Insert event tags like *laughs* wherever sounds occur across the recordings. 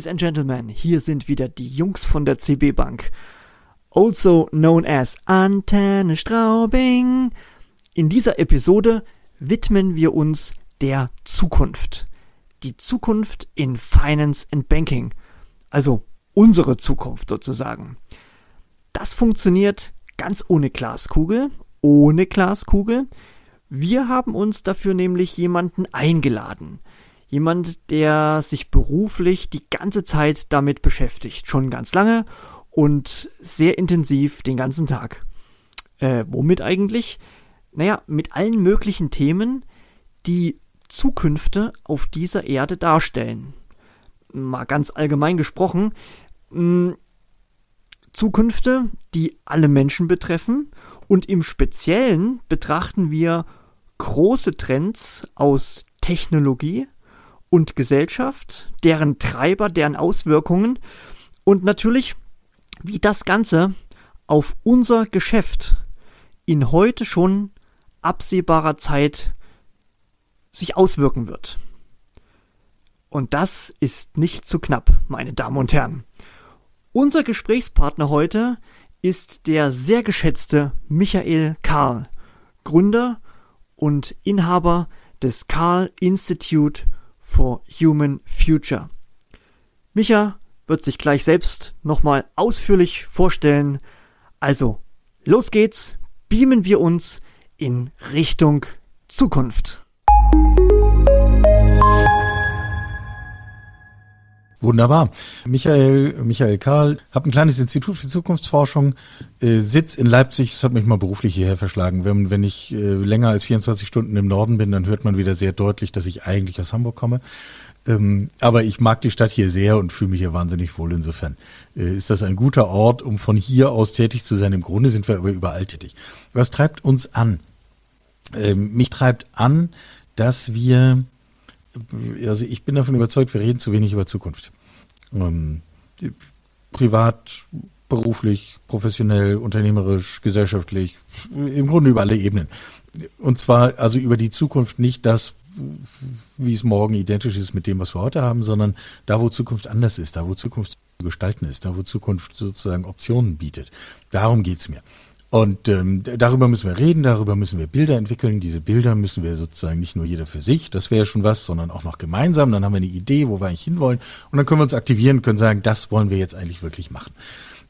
Ladies and Gentlemen, hier sind wieder die Jungs von der CB Bank. Also known as Antenne Straubing. In dieser Episode widmen wir uns der Zukunft. Die Zukunft in Finance and Banking. Also unsere Zukunft sozusagen. Das funktioniert ganz ohne Glaskugel, ohne Glaskugel. Wir haben uns dafür nämlich jemanden eingeladen. Jemand, der sich beruflich die ganze Zeit damit beschäftigt, schon ganz lange und sehr intensiv den ganzen Tag. Äh, womit eigentlich? Naja, mit allen möglichen Themen, die Zukünfte auf dieser Erde darstellen. Mal ganz allgemein gesprochen, mh, hm, Zukünfte, die alle Menschen betreffen und im Speziellen betrachten wir große Trends aus Technologie und Gesellschaft, deren Treiber, deren Auswirkungen und natürlich, wie das Ganze auf unser Geschäft in heute schon absehbarer Zeit sich auswirken wird. Und das ist nicht zu knapp, meine Damen und Herren. Unser Gesprächspartner heute ist der sehr geschätzte Michael Karl, Gründer und Inhaber des Karl Institute for Human Future. Micha wird sich gleich selbst nochmal ausführlich vorstellen. Also, los geht's, beamen wir uns in Richtung Zukunft. Wunderbar. Michael, Michael Karl, habe ein kleines Institut für Zukunftsforschung, äh, Sitz in Leipzig. Das hat mich mal beruflich hierher verschlagen. Wenn, wenn ich äh, länger als 24 Stunden im Norden bin, dann hört man wieder sehr deutlich, dass ich eigentlich aus Hamburg komme. Ähm, aber ich mag die Stadt hier sehr und fühle mich hier wahnsinnig wohl. Insofern äh, ist das ein guter Ort, um von hier aus tätig zu sein. Im Grunde sind wir aber überall tätig. Was treibt uns an? Ähm, mich treibt an, dass wir also ich bin davon überzeugt, wir reden zu wenig über Zukunft. Ähm, privat, beruflich, professionell, unternehmerisch, gesellschaftlich, im Grunde über alle Ebenen. Und zwar also über die Zukunft nicht das, wie es morgen identisch ist mit dem, was wir heute haben, sondern da, wo Zukunft anders ist, da, wo Zukunft zu gestalten ist, da, wo Zukunft sozusagen Optionen bietet. Darum geht's mir. Und ähm, darüber müssen wir reden, darüber müssen wir Bilder entwickeln. Diese Bilder müssen wir sozusagen nicht nur jeder für sich, das wäre schon was, sondern auch noch gemeinsam. Dann haben wir eine Idee, wo wir eigentlich hinwollen. Und dann können wir uns aktivieren, können sagen, das wollen wir jetzt eigentlich wirklich machen.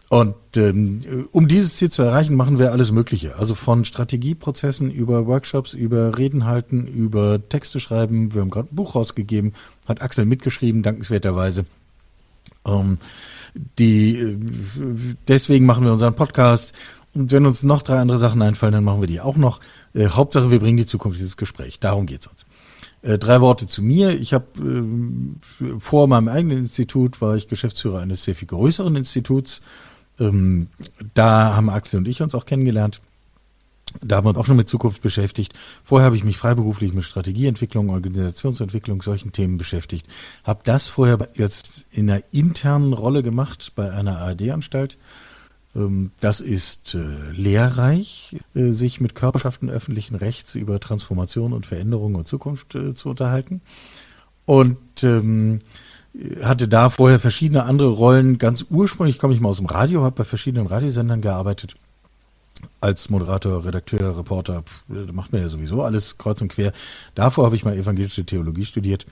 Und ähm, um dieses Ziel zu erreichen, machen wir alles Mögliche. Also von Strategieprozessen über Workshops, über Reden halten, über Texte schreiben. Wir haben gerade ein Buch rausgegeben, hat Axel mitgeschrieben, dankenswerterweise. Ähm, die, äh, deswegen machen wir unseren Podcast und wenn uns noch drei andere Sachen einfallen, dann machen wir die auch noch. Äh, Hauptsache, wir bringen die Zukunft dieses Gespräch. Darum geht's uns. Äh, drei Worte zu mir. Ich habe äh, vor meinem eigenen Institut war ich Geschäftsführer eines sehr viel größeren Instituts. Ähm, da haben Axel und ich uns auch kennengelernt. Da haben wir uns auch schon mit Zukunft beschäftigt. Vorher habe ich mich freiberuflich mit Strategieentwicklung, Organisationsentwicklung, solchen Themen beschäftigt. Habe das vorher jetzt in einer internen Rolle gemacht bei einer ARD-Anstalt ähm, das ist äh, lehrreich, äh, sich mit Körperschaften öffentlichen Rechts über Transformation und Veränderung und Zukunft äh, zu unterhalten. Und ähm, hatte da vorher verschiedene andere Rollen. Ganz ursprünglich komme ich mal aus dem Radio, habe bei verschiedenen Radiosendern gearbeitet. Als Moderator, Redakteur, Reporter, da macht man ja sowieso alles kreuz und quer. Davor habe ich mal evangelische Theologie studiert.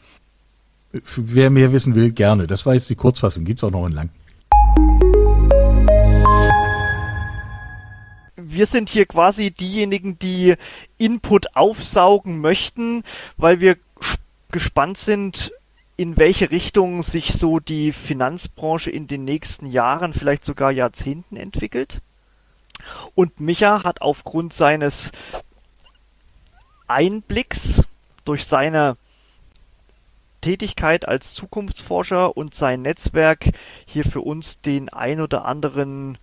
Wer mehr wissen will, gerne. Das war jetzt die Kurzfassung, gibt's auch noch in lang. Wir sind hier quasi diejenigen, die Input aufsaugen möchten, weil wir gespannt sind, in welche Richtung sich so die Finanzbranche in den nächsten Jahren, vielleicht sogar Jahrzehnten entwickelt. Und Micha hat aufgrund seines Einblicks durch seine Tätigkeit als Zukunftsforscher und sein Netzwerk hier für uns den ein oder anderen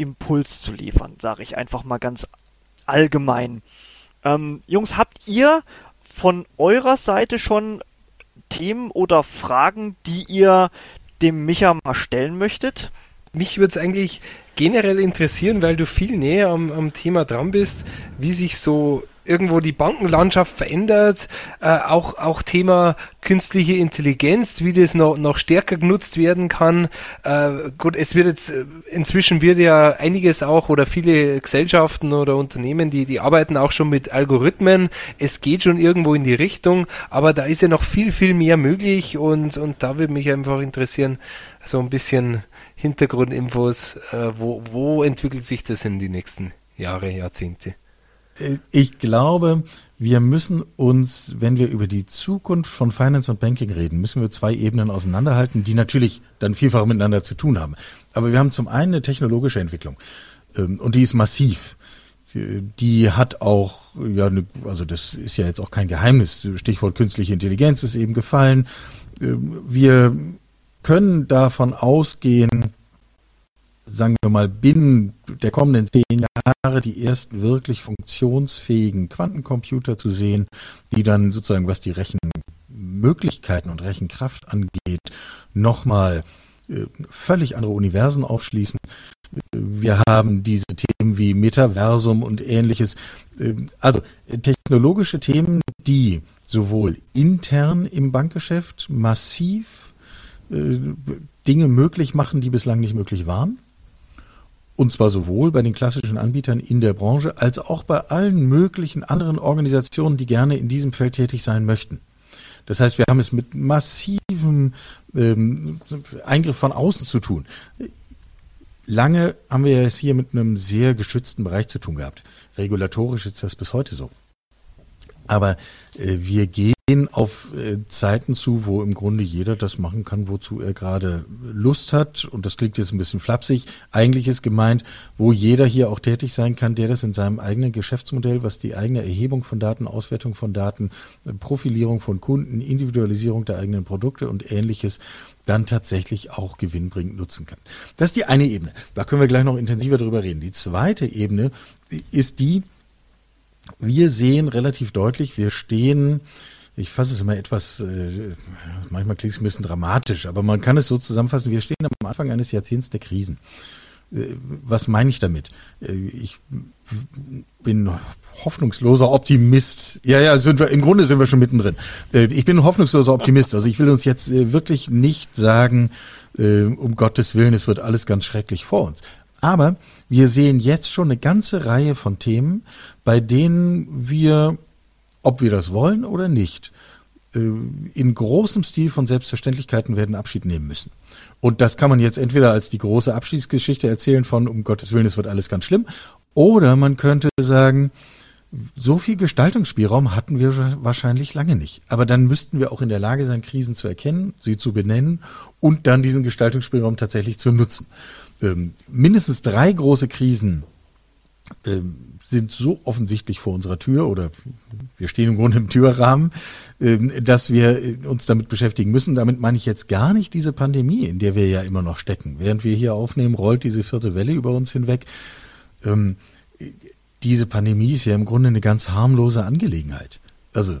Impuls zu liefern, sage ich einfach mal ganz allgemein. Ähm, Jungs, habt ihr von eurer Seite schon Themen oder Fragen, die ihr dem Micha mal stellen möchtet? Mich würde es eigentlich generell interessieren, weil du viel näher am, am Thema dran bist, wie sich so irgendwo die Bankenlandschaft verändert. Äh, auch, auch Thema künstliche Intelligenz, wie das noch, noch stärker genutzt werden kann. Äh, gut, es wird jetzt, äh, inzwischen wird ja einiges auch oder viele Gesellschaften oder Unternehmen, die, die arbeiten auch schon mit Algorithmen. Es geht schon irgendwo in die Richtung, aber da ist ja noch viel, viel mehr möglich und, und da würde mich einfach interessieren, so ein bisschen Hintergrundinfos, äh, wo, wo entwickelt sich das in die nächsten Jahre, Jahrzehnte? Ich glaube, wir müssen uns, wenn wir über die Zukunft von Finance und Banking reden, müssen wir zwei Ebenen auseinanderhalten, die natürlich dann vielfach miteinander zu tun haben. Aber wir haben zum einen eine technologische Entwicklung ähm, und die ist massiv. Die hat auch, ja, ne, also das ist ja jetzt auch kein Geheimnis. Stichwort künstliche Intelligenz ist eben gefallen. Ähm, wir können davon ausgehen, sagen wir mal, binnen der kommenden zehn Jahre die ersten wirklich funktionsfähigen Quantencomputer zu sehen, die dann sozusagen, was die Rechenmöglichkeiten und Rechenkraft angeht, nochmal äh, völlig andere Universen aufschließen. Wir haben diese Themen wie Metaversum und ähnliches. Äh, also technologische Themen, die sowohl intern im Bankgeschäft massiv äh, Dinge möglich machen, die bislang nicht möglich waren. Und zwar sowohl bei den klassischen Anbietern in der Branche als auch bei allen möglichen anderen Organisationen, die gerne in diesem Feld tätig sein möchten. Das heißt, wir haben es mit massivem ähm, Eingriff von außen zu tun. Lange haben wir es hier mit einem sehr geschützten Bereich zu tun gehabt. Regulatorisch ist das bis heute so. Aber äh, wir gehen auf äh, Zeiten zu, wo im Grunde jeder das machen kann, wozu er gerade Lust hat. Und das klingt jetzt ein bisschen flapsig. Eigentlich ist gemeint, wo jeder hier auch tätig sein kann, der das in seinem eigenen Geschäftsmodell, was die eigene Erhebung von Daten, Auswertung von Daten, Profilierung von Kunden, Individualisierung der eigenen Produkte und ähnliches dann tatsächlich auch gewinnbringend nutzen kann. Das ist die eine Ebene. Da können wir gleich noch intensiver drüber reden. Die zweite Ebene ist die, wir sehen relativ deutlich, wir stehen, ich fasse es immer etwas, äh, manchmal klingt es ein bisschen dramatisch, aber man kann es so zusammenfassen, wir stehen am Anfang eines Jahrzehnts der Krisen. Äh, was meine ich damit? Äh, ich bin hoffnungsloser Optimist. Ja, ja, sind wir, im Grunde sind wir schon mittendrin. Ich bin hoffnungsloser Optimist. Also ich will uns jetzt wirklich nicht sagen, um Gottes Willen, es wird alles ganz schrecklich vor uns. Aber wir sehen jetzt schon eine ganze Reihe von Themen, bei denen wir, ob wir das wollen oder nicht, äh, in großem Stil von Selbstverständlichkeiten werden Abschied nehmen müssen. Und das kann man jetzt entweder als die große Abschiedsgeschichte erzählen von, um Gottes Willen, es wird alles ganz schlimm, oder man könnte sagen, so viel Gestaltungsspielraum hatten wir wahrscheinlich lange nicht. Aber dann müssten wir auch in der Lage sein, Krisen zu erkennen, sie zu benennen und dann diesen Gestaltungsspielraum tatsächlich zu nutzen. Ähm, mindestens drei große Krisen ähm, sind so offensichtlich vor unserer Tür oder wir stehen im Grunde im Türrahmen, ähm, dass wir äh, uns damit beschäftigen müssen. Damit meine ich jetzt gar nicht diese Pandemie, in der wir ja immer noch stecken. Während wir hier aufnehmen, rollt diese vierte Welle über uns hinweg. Ähm, diese Pandemie ist ja im Grunde eine ganz harmlose Angelegenheit. Also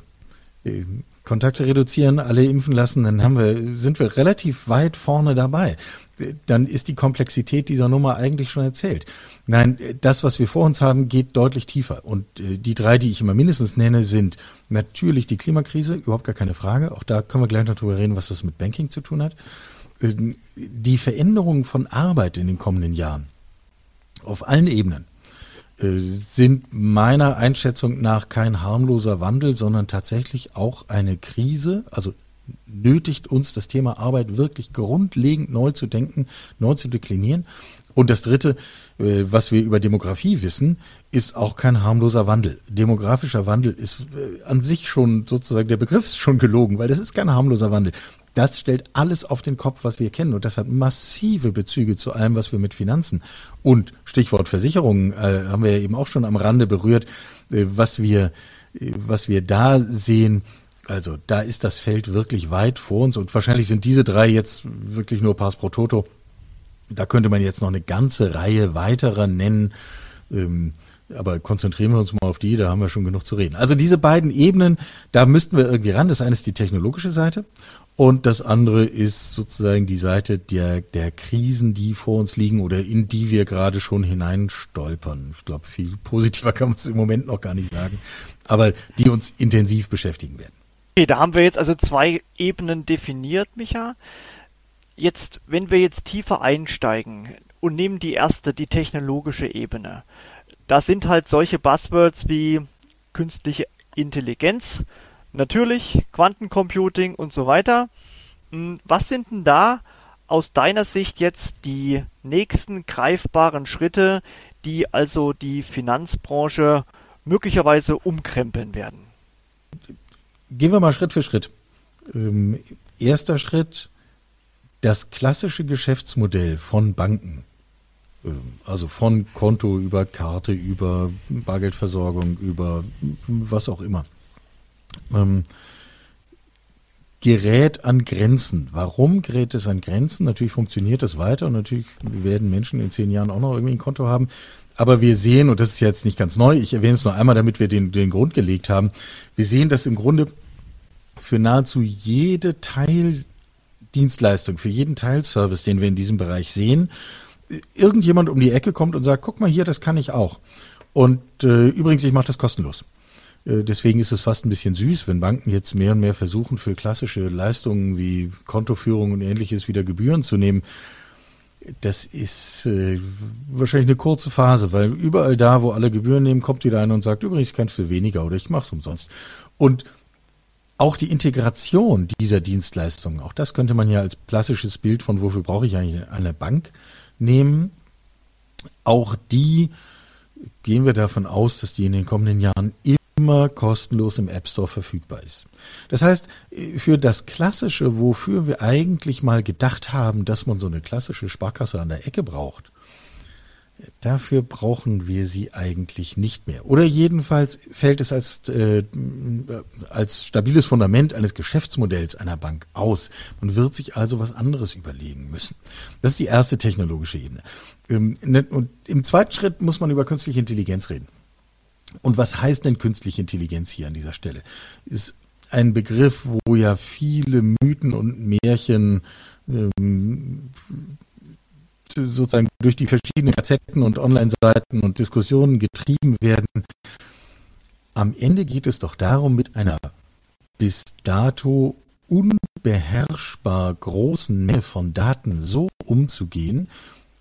äh, Kontakte reduzieren, alle impfen lassen, dann haben wir, sind wir relativ weit vorne dabei dann ist die Komplexität dieser Nummer eigentlich schon erzählt. Nein, das, was wir vor uns haben, geht deutlich tiefer. Und äh, die drei, die ich immer mindestens nenne, sind natürlich die Klimakrise, überhaupt gar keine Frage. Auch da können wir gleich noch drüber reden, was das mit Banking zu tun hat. Ähm, die Veränderung von Arbeit in den kommenden Jahren auf allen Ebenen sind meiner Einschätzung nach kein harmloser Wandel, sondern tatsächlich auch eine Krise, also nötigt uns das Thema Arbeit wirklich grundlegend neu zu denken, neu zu deklinieren. Und das Dritte, äh, was wir über Demografie wissen, ist auch kein harmloser Wandel. Demografischer Wandel ist äh, an sich schon sozusagen, der Begriff ist schon gelogen, weil das ist kein harmloser Wandel. Das stellt alles auf den Kopf, was wir kennen. Und das hat massive Bezüge zu allem, was wir mit Finanzen und Stichwort Versicherungen äh, haben wir ja eben auch schon am Rande berührt, äh, was wir, äh, was wir da sehen, also da ist das Feld wirklich weit vor uns und wahrscheinlich sind diese drei jetzt wirklich nur Pass pro Toto. Da könnte man jetzt noch eine ganze Reihe weiterer nennen. Ähm, aber konzentrieren wir uns mal auf die, da haben wir schon genug zu reden. Also diese beiden Ebenen, da müssten wir irgendwie ran. Das eine ist die technologische Seite Und das andere ist sozusagen die Seite der, der Krisen, die vor uns liegen oder in die wir gerade schon hineinstolpern. Ich glaube, viel positiver *laughs* kann man es im Moment noch gar nicht sagen, aber die uns intensiv beschäftigen werden. Okay, da haben wir jetzt also zwei Ebenen definiert, Micha. Jetzt, wenn wir jetzt tiefer einsteigen und nehmen die erste, die technologische Ebene. Da sind halt solche Buzzwords wie künstliche Intelligenz, Natürlich, Quantencomputing und so weiter. Hm, was sind denn da aus deiner Sicht jetzt die nächsten greifbaren Schritte, die also die Finanzbranche möglicherweise umkrempeln werden? Gehen wir mal Schritt für Schritt. Ähm, erster Schritt, das klassische Geschäftsmodell von Banken, ähm, also von Konto über Karte, über Bargeldversorgung, über was auch immer ähm, gerät an Grenzen. Warum gerät es an Grenzen? Natürlich funktioniert das weiter und natürlich werden Menschen in zehn Jahren auch noch irgendwie ein Konto haben. Aber wir sehen, und das ist jetzt nicht ganz neu, ich erwähne es nur einmal, damit wir den, den Grund gelegt haben, wir sehen, dass im Grunde für nahezu jede Teildienstleistung, für jeden Teilservice, den wir in diesem Bereich sehen, irgendjemand um die Ecke kommt und sagt, guck mal hier, das kann ich auch. Und äh, übrigens, ich mache das kostenlos. Äh, deswegen ist es fast ein bisschen süß, wenn Banken jetzt mehr und mehr versuchen, für klassische Leistungen wie Kontoführung und ähnliches wieder Gebühren zu nehmen. Das ist äh, wahrscheinlich eine kurze Phase, weil überall da, wo alle Gebühren nehmen, kommt wieder einer und sagt, übrigens, ich kann für weniger oder ich mache es umsonst. Und auch die Integration dieser Dienstleistungen, auch das könnte man ja als klassisches Bild von, wofür brauche ich eigentlich eine Bank nehmen. Auch die gehen wir davon aus, dass die in den kommenden Jahren immer kostenlos im App Store verfügbar ist. Das heißt, für das Klassische, wofür wir eigentlich mal gedacht haben, dass man so eine klassische Sparkasse an der Ecke braucht, dafür brauchen wir sie eigentlich nicht mehr. Oder jedenfalls fällt es als, äh, als stabiles Fundament eines Geschäftsmodells einer Bank aus. Man wird sich also was anderes überlegen müssen. Das ist die erste technologische Ebene. Ähm, ne, und im zweiten Schritt muss man über künstliche Intelligenz reden. Und was heißt denn künstliche Intelligenz hier an dieser Stelle? Ist ein Begriff, wo ja viele Mythen und Märchen ähm, sozusagen durch die verschiedenen Gazetten und Online-Seiten und Diskussionen getrieben werden. Am Ende geht es doch darum, mit einer bis dato unbeherrschbar großen Menge von Daten so umzugehen,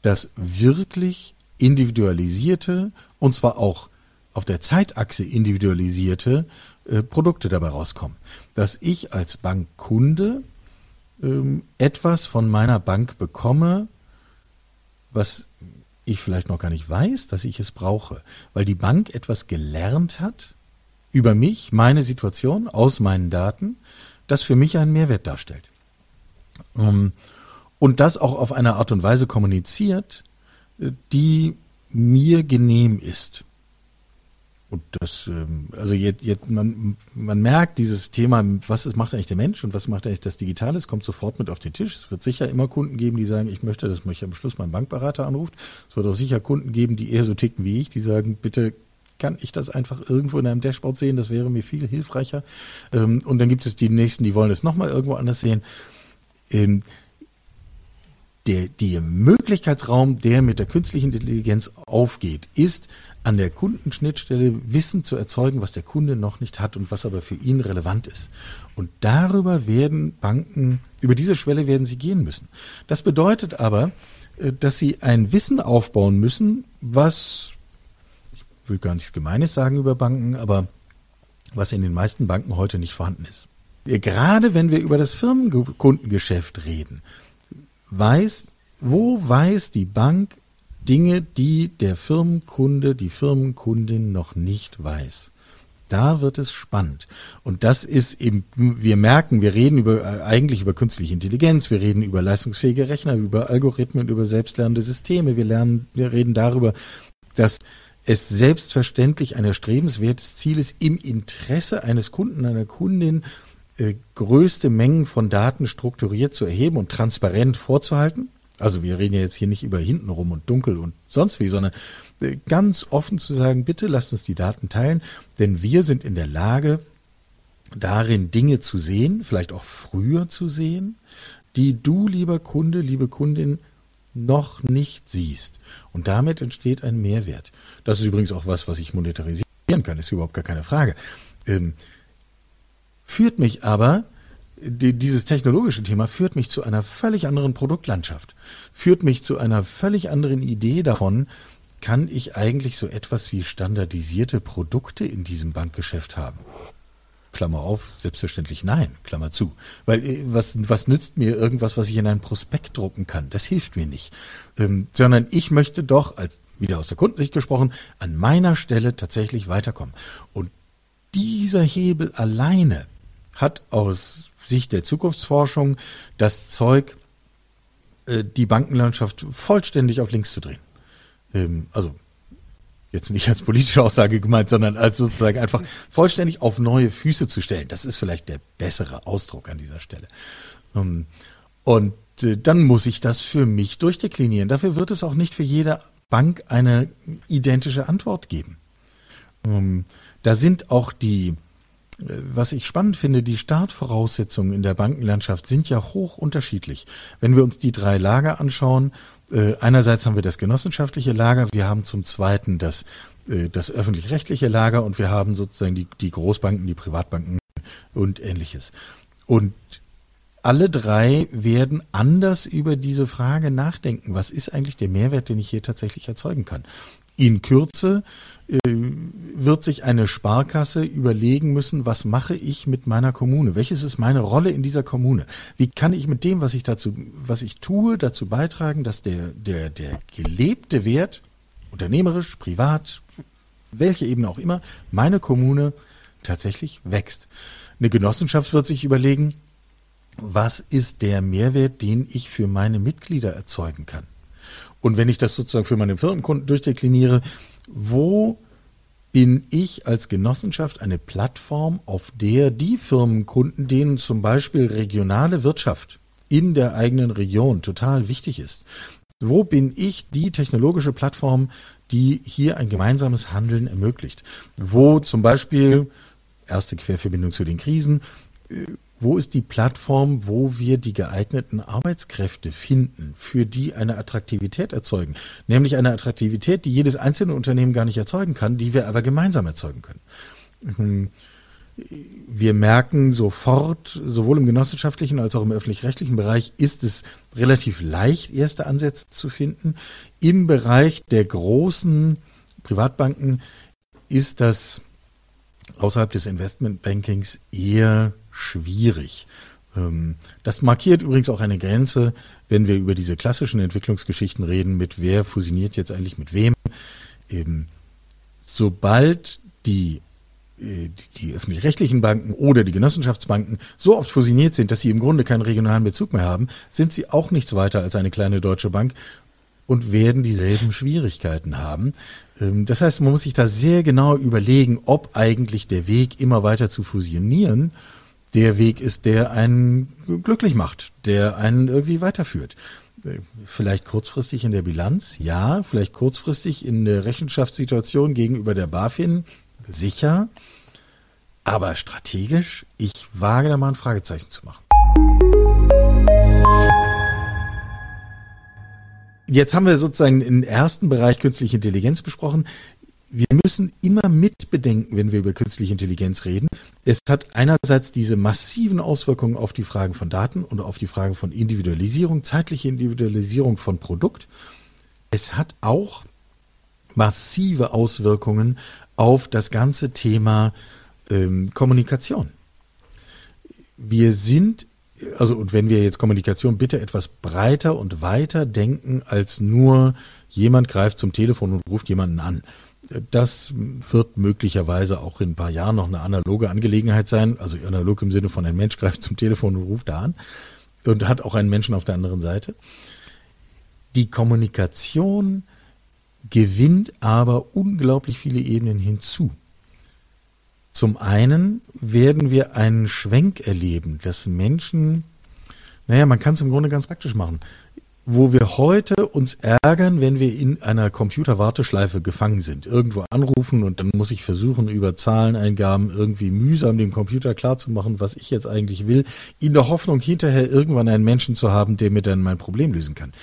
dass wirklich individualisierte und zwar auch auf der Zeitachse individualisierte äh, Produkte dabei rauskommen. Dass ich als Bankkunde ähm, etwas von meiner Bank bekomme, was ich vielleicht noch gar nicht weiß, dass ich es brauche, weil die Bank etwas gelernt hat über mich, meine Situation, aus meinen Daten, das für mich einen Mehrwert darstellt. Ähm, und das auch auf eine Art und Weise kommuniziert, äh, die mir genehm ist. Und das, ähm, also jetzt, jetzt man, man merkt dieses Thema, was ist, macht eigentlich der Mensch und was macht eigentlich das Digitale, es kommt sofort mit auf den Tisch. Es wird sicher immer Kunden geben, die sagen, ich möchte, dass mich am Schluss mein Bankberater anruft. Es wird auch sicher Kunden geben, die eher so ticken wie ich, die sagen, bitte kann ich das einfach irgendwo in einem Dashboard sehen, das wäre mir viel hilfreicher. Ähm, und dann gibt es die nächsten, die wollen es nochmal irgendwo anders sehen. Ähm, der, der Möglichkeitsraum, der mit der künstlichen Intelligenz aufgeht, ist, an der Kundenschnittstelle Wissen zu erzeugen, was der Kunde noch nicht hat und was aber für ihn relevant ist. Und darüber werden Banken, über diese Schwelle werden sie gehen müssen. Das bedeutet aber, äh, dass sie ein Wissen aufbauen müssen, was, ich will gar nichts Gemeines sagen über Banken, aber was in den meisten Banken heute nicht vorhanden ist. Gerade wenn wir über das Firmenkundengeschäft reden, weiß, wo weiß die Bank, Dinge, die der Firmenkunde, die Firmenkundin noch nicht weiß. Da wird es spannend. Und das ist eben, wir merken, wir reden über, äh, eigentlich über künstliche Intelligenz, wir reden über leistungsfähige Rechner, über Algorithmen, über selbstlernende Systeme, wir lernen, wir reden darüber, dass es selbstverständlich ein erstrebenswertes Ziel ist, im Interesse eines Kunden, einer Kundin, äh, größte Mengen von Daten strukturiert zu erheben und transparent vorzuhalten. Also wir reden ja jetzt hier nicht über hintenrum und dunkel und sonst wie, sondern äh, ganz offen zu sagen, bitte lasst uns die Daten teilen, denn wir sind in der Lage, darin Dinge zu sehen, vielleicht auch früher zu sehen, die du, lieber Kunde, liebe Kundin, noch nicht siehst. Und damit entsteht ein Mehrwert. Das ist übrigens auch was, was ich monetarisieren kann, ist überhaupt gar keine Frage. Ähm, führt mich aber, die, dieses technologische Thema führt mich zu einer völlig anderen Produktlandschaft, führt mich zu einer völlig anderen Idee davon, kann ich eigentlich so etwas wie standardisierte Produkte in diesem Bankgeschäft haben? Klammer auf, selbstverständlich nein, Klammer zu. Weil äh, was, was nützt mir irgendwas, was ich in einen Prospekt drucken kann? Das hilft mir nicht. Ähm, sondern ich möchte doch, als wieder aus der Kundensicht gesprochen, an meiner Stelle tatsächlich weiterkommen. Und dieser Hebel alleine hat aus Sicht der Zukunftsforschung das Zeug, äh, die Bankenlandschaft vollständig auf links zu drehen. Ähm, also jetzt nicht als politische Aussage gemeint, sondern als sozusagen einfach vollständig auf neue Füße zu stellen. Das ist vielleicht der bessere Ausdruck an dieser Stelle. Ähm, und äh, dann muss ich das für mich durchdeklinieren. Dafür wird es auch nicht für jede Bank eine identische Antwort geben. Ähm, da sind auch die, was ich spannend finde, die Startvoraussetzungen in der Bankenlandschaft sind ja hoch unterschiedlich. Wenn wir uns die drei Lager anschauen, äh, einerseits haben wir das genossenschaftliche Lager, wir haben zum Zweiten das, äh, das öffentlich-rechtliche Lager und wir haben sozusagen die, die Großbanken, die Privatbanken und ähnliches. Und alle drei werden anders über diese Frage nachdenken. Was ist eigentlich der Mehrwert, den ich hier tatsächlich erzeugen kann? In Kürze wird sich eine Sparkasse überlegen müssen, was mache ich mit meiner Kommune? Welches ist meine Rolle in dieser Kommune? Wie kann ich mit dem, was ich dazu, was ich tue, dazu beitragen, dass der, der, der gelebte Wert, unternehmerisch, privat, welche Ebene auch immer, meine Kommune tatsächlich wächst. Eine Genossenschaft wird sich überlegen, was ist der Mehrwert, den ich für meine Mitglieder erzeugen kann? Und wenn ich das sozusagen für meine Firmenkunden durchdekliniere, wo bin ich als Genossenschaft eine Plattform, auf der die Firmenkunden, denen zum Beispiel regionale Wirtschaft in der eigenen Region total wichtig ist, wo bin ich die technologische Plattform, die hier ein gemeinsames Handeln ermöglicht? Wo zum Beispiel, erste Querverbindung zu den Krisen, äh, wo ist die Plattform, wo wir die geeigneten Arbeitskräfte finden, für die eine Attraktivität erzeugen? Nämlich eine Attraktivität, die jedes einzelne Unternehmen gar nicht erzeugen kann, die wir aber gemeinsam erzeugen können. Hm. Wir merken sofort, sowohl im genossenschaftlichen als auch im öffentlich-rechtlichen Bereich ist es relativ leicht, erste Ansätze zu finden. Im Bereich der großen Privatbanken ist das außerhalb des Investmentbankings eher schwierig. Ähm, das markiert übrigens auch eine Grenze, wenn wir über diese klassischen Entwicklungsgeschichten reden, mit wer fusioniert jetzt eigentlich mit wem. Eben, sobald die äh, die öffentlich-rechtlichen Banken oder die Genossenschaftsbanken so oft fusioniert sind, dass sie im Grunde keinen regionalen Bezug mehr haben, sind sie auch nichts weiter als eine kleine deutsche Bank und werden dieselben Schwierigkeiten haben. Ähm, das heißt, man muss sich da sehr genau überlegen, ob eigentlich der Weg immer weiter zu fusionieren der Weg ist, der einen glücklich macht, der einen irgendwie weiterführt. Vielleicht kurzfristig in der Bilanz, ja, vielleicht kurzfristig in der Rechenschaftssituation gegenüber der BaFin, sicher, aber strategisch, ich wage da mal ein Fragezeichen zu machen. Jetzt haben wir sozusagen den ersten Bereich künstliche Intelligenz besprochen wir müssen immer mitbedenken, wenn wir über künstliche Intelligenz reden. Es hat einerseits diese massiven Auswirkungen auf die Fragen von Daten und auf die Fragen von Individualisierung, zeitliche Individualisierung von Produkt. Es hat auch massive Auswirkungen auf das ganze Thema ähm, Kommunikation. Wir sind, also und wenn wir jetzt Kommunikation bitte etwas breiter und weiter denken als nur jemand greift zum Telefon und ruft jemanden an das wird möglicherweise auch in ein paar Jahren noch eine analoge Angelegenheit sein. Also analog im Sinne von ein Mensch greift zum Telefon und ruft da an und hat auch einen Menschen auf der anderen Seite. Die Kommunikation gewinnt aber unglaublich viele Ebenen hinzu. Zum einen werden wir einen Schwenk erleben, dass Menschen, naja, man kann es im Grunde ganz praktisch machen. Wo wir heute uns ärgern, wenn wir in einer Computerwarteschleife gefangen sind, irgendwo anrufen und dann muss ich versuchen, über Zahleneingaben irgendwie mühsam dem Computer klarzumachen, was ich jetzt eigentlich will, in der Hoffnung, hinterher irgendwann einen Menschen zu haben, der mir dann mein Problem lösen kann.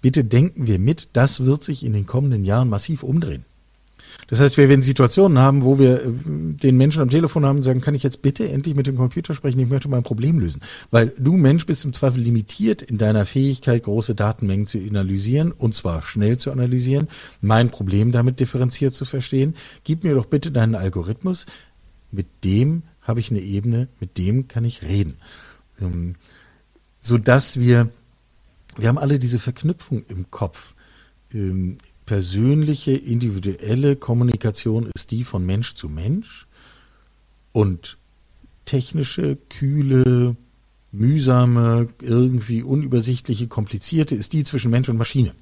Bitte denken wir mit, das wird sich in den kommenden Jahren massiv umdrehen. Das heißt, wir werden Situationen haben, wo wir äh, den Menschen am Telefon haben und sagen, kann ich jetzt bitte endlich mit dem Computer sprechen, ich möchte mein Problem lösen. Weil du Mensch bist im Zweifel limitiert in deiner Fähigkeit, große Datenmengen zu analysieren und zwar schnell zu analysieren, mein Problem damit differenziert zu verstehen. Gib mir doch bitte deinen Algorithmus, mit dem habe ich eine Ebene, mit dem kann ich reden. Ähm, sodass wir, wir haben alle diese Verknüpfung im Kopf. Ähm, persönliche, individuelle Kommunikation ist die von Mensch zu Mensch und technische, kühle, mühsame, irgendwie unübersichtliche, komplizierte ist die zwischen Mensch und Maschine.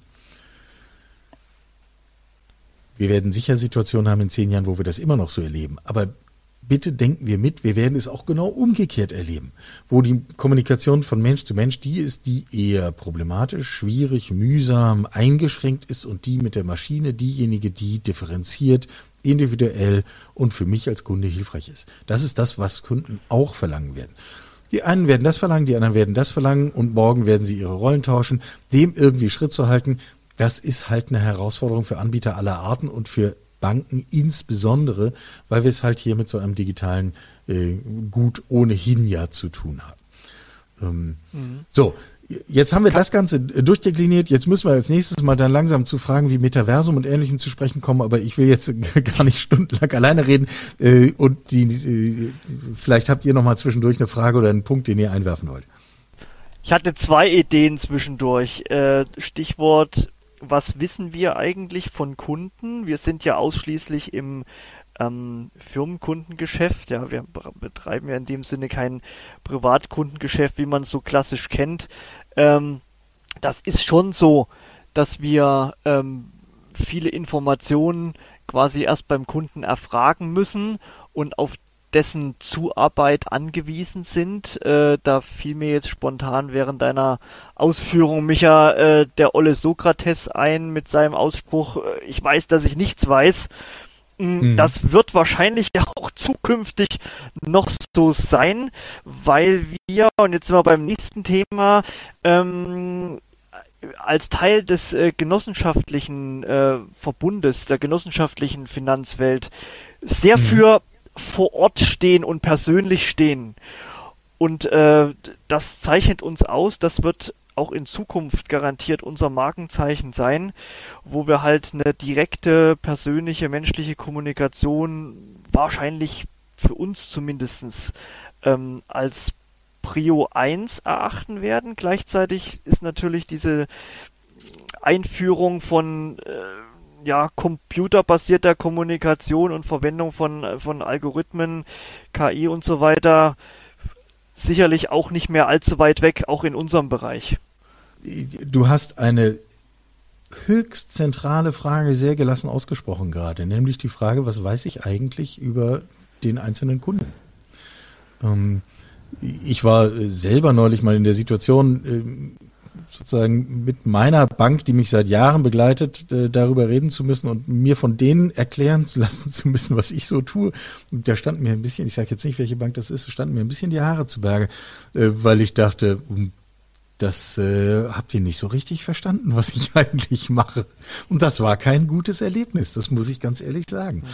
Wir werden sicher Situationen haben in zehn Jahren, wo wir das immer noch so erleben. Aber bitte denken wir mit, wir werden es auch genau umgekehrt erleben, wo die Kommunikation von Mensch zu Mensch die ist, die eher problematisch, schwierig, mühsam, eingeschränkt ist und die mit der Maschine diejenige, die differenziert, individuell und für mich als Kunde hilfreich ist. Das ist das, was Kunden auch verlangen werden. Die einen werden das verlangen, die anderen werden das verlangen und morgen werden sie ihre Rollen tauschen. Dem irgendwie Schritt zu halten, das ist halt eine Herausforderung für Anbieter aller Arten und für Banken insbesondere, weil wir es halt hier mit so einem digitalen äh, Gut ohnehin ja zu tun haben. Ähm, mhm. So, Jetzt haben wir das Ganze durchdekliniert. Jetzt müssen wir als nächstes mal dann langsam zu Fragen wie Metaversum und Ähnlichem zu sprechen kommen. Aber ich will jetzt *laughs* gar nicht stundenlang alleine reden. Äh, und die, äh, vielleicht habt ihr noch mal zwischendurch eine Frage oder einen Punkt, den ihr einwerfen wollt. Ich hatte zwei Ideen zwischendurch. Äh, Stichwort was wissen wir eigentlich von Kunden? Wir sind ja ausschließlich im ähm, Firmenkundengeschäft. Ja, wir betreiben ja in dem Sinne kein Privatkundengeschäft, wie man es so klassisch kennt. Ähm, das ist schon so, dass wir ähm, viele Informationen quasi erst beim Kunden erfragen müssen und auf dessen Zuarbeit angewiesen sind. Äh, da fiel mir jetzt spontan während deiner Ausführung, Micha, äh, der Olle Sokrates ein mit seinem Ausspruch, äh, ich weiß, dass ich nichts weiß. Mm, mhm. Das wird wahrscheinlich auch zukünftig noch so sein, weil wir, und jetzt sind wir beim nächsten Thema, ähm, als Teil des äh, genossenschaftlichen äh, Verbundes, der genossenschaftlichen Finanzwelt, sehr mhm. für vor Ort stehen und persönlich stehen. Und äh, das zeichnet uns aus, das wird auch in Zukunft garantiert unser Markenzeichen sein, wo wir halt eine direkte, persönliche, menschliche Kommunikation wahrscheinlich für uns zumindestens ähm, als Prio 1 erachten werden. Gleichzeitig ist natürlich diese Einführung von äh, ja, computerbasierter Kommunikation und Verwendung von, von Algorithmen, KI und so weiter sicherlich auch nicht mehr allzu weit weg, auch in unserem Bereich. Du hast eine höchst zentrale Frage sehr gelassen ausgesprochen gerade, nämlich die Frage, was weiß ich eigentlich über den einzelnen Kunden? Ähm, ich war selber neulich mal in der Situation, ähm, sozusagen mit meiner Bank, die mich seit Jahren begleitet, äh, darüber reden zu müssen und mir von denen erklären zu lassen *laughs* zu müssen, was ich so tue. Und da stand mir ein bisschen, ich sage jetzt nicht, welche Bank das ist, standen mir ein bisschen die Haare zu Berge, äh, weil ich dachte, hm, das äh, habt ihr nicht so richtig verstanden, was ich *laughs* eigentlich mache. Und das war kein gutes Erlebnis, das muss ich ganz ehrlich sagen. Mhm.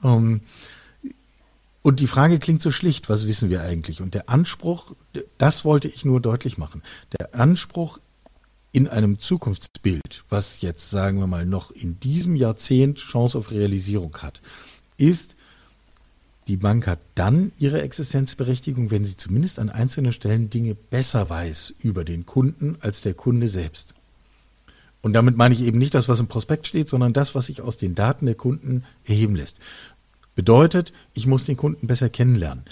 Um, und die Frage klingt so schlicht, was wissen wir eigentlich? Und der Anspruch, das wollte ich nur deutlich machen, der Anspruch in einem Zukunftsbild, was jetzt sagen wir mal noch in diesem Jahrzehnt Chance auf Realisierung hat, ist, die Bank hat dann ihre Existenzberechtigung, wenn sie zumindest an einzelnen Stellen Dinge besser weiß über den Kunden als der Kunde selbst. Und damit meine ich eben nicht das, was im Prospekt steht, sondern das, was sich aus den Daten der Kunden erheben lässt. Bedeutet, ich muss den Kunden besser kennenlernen.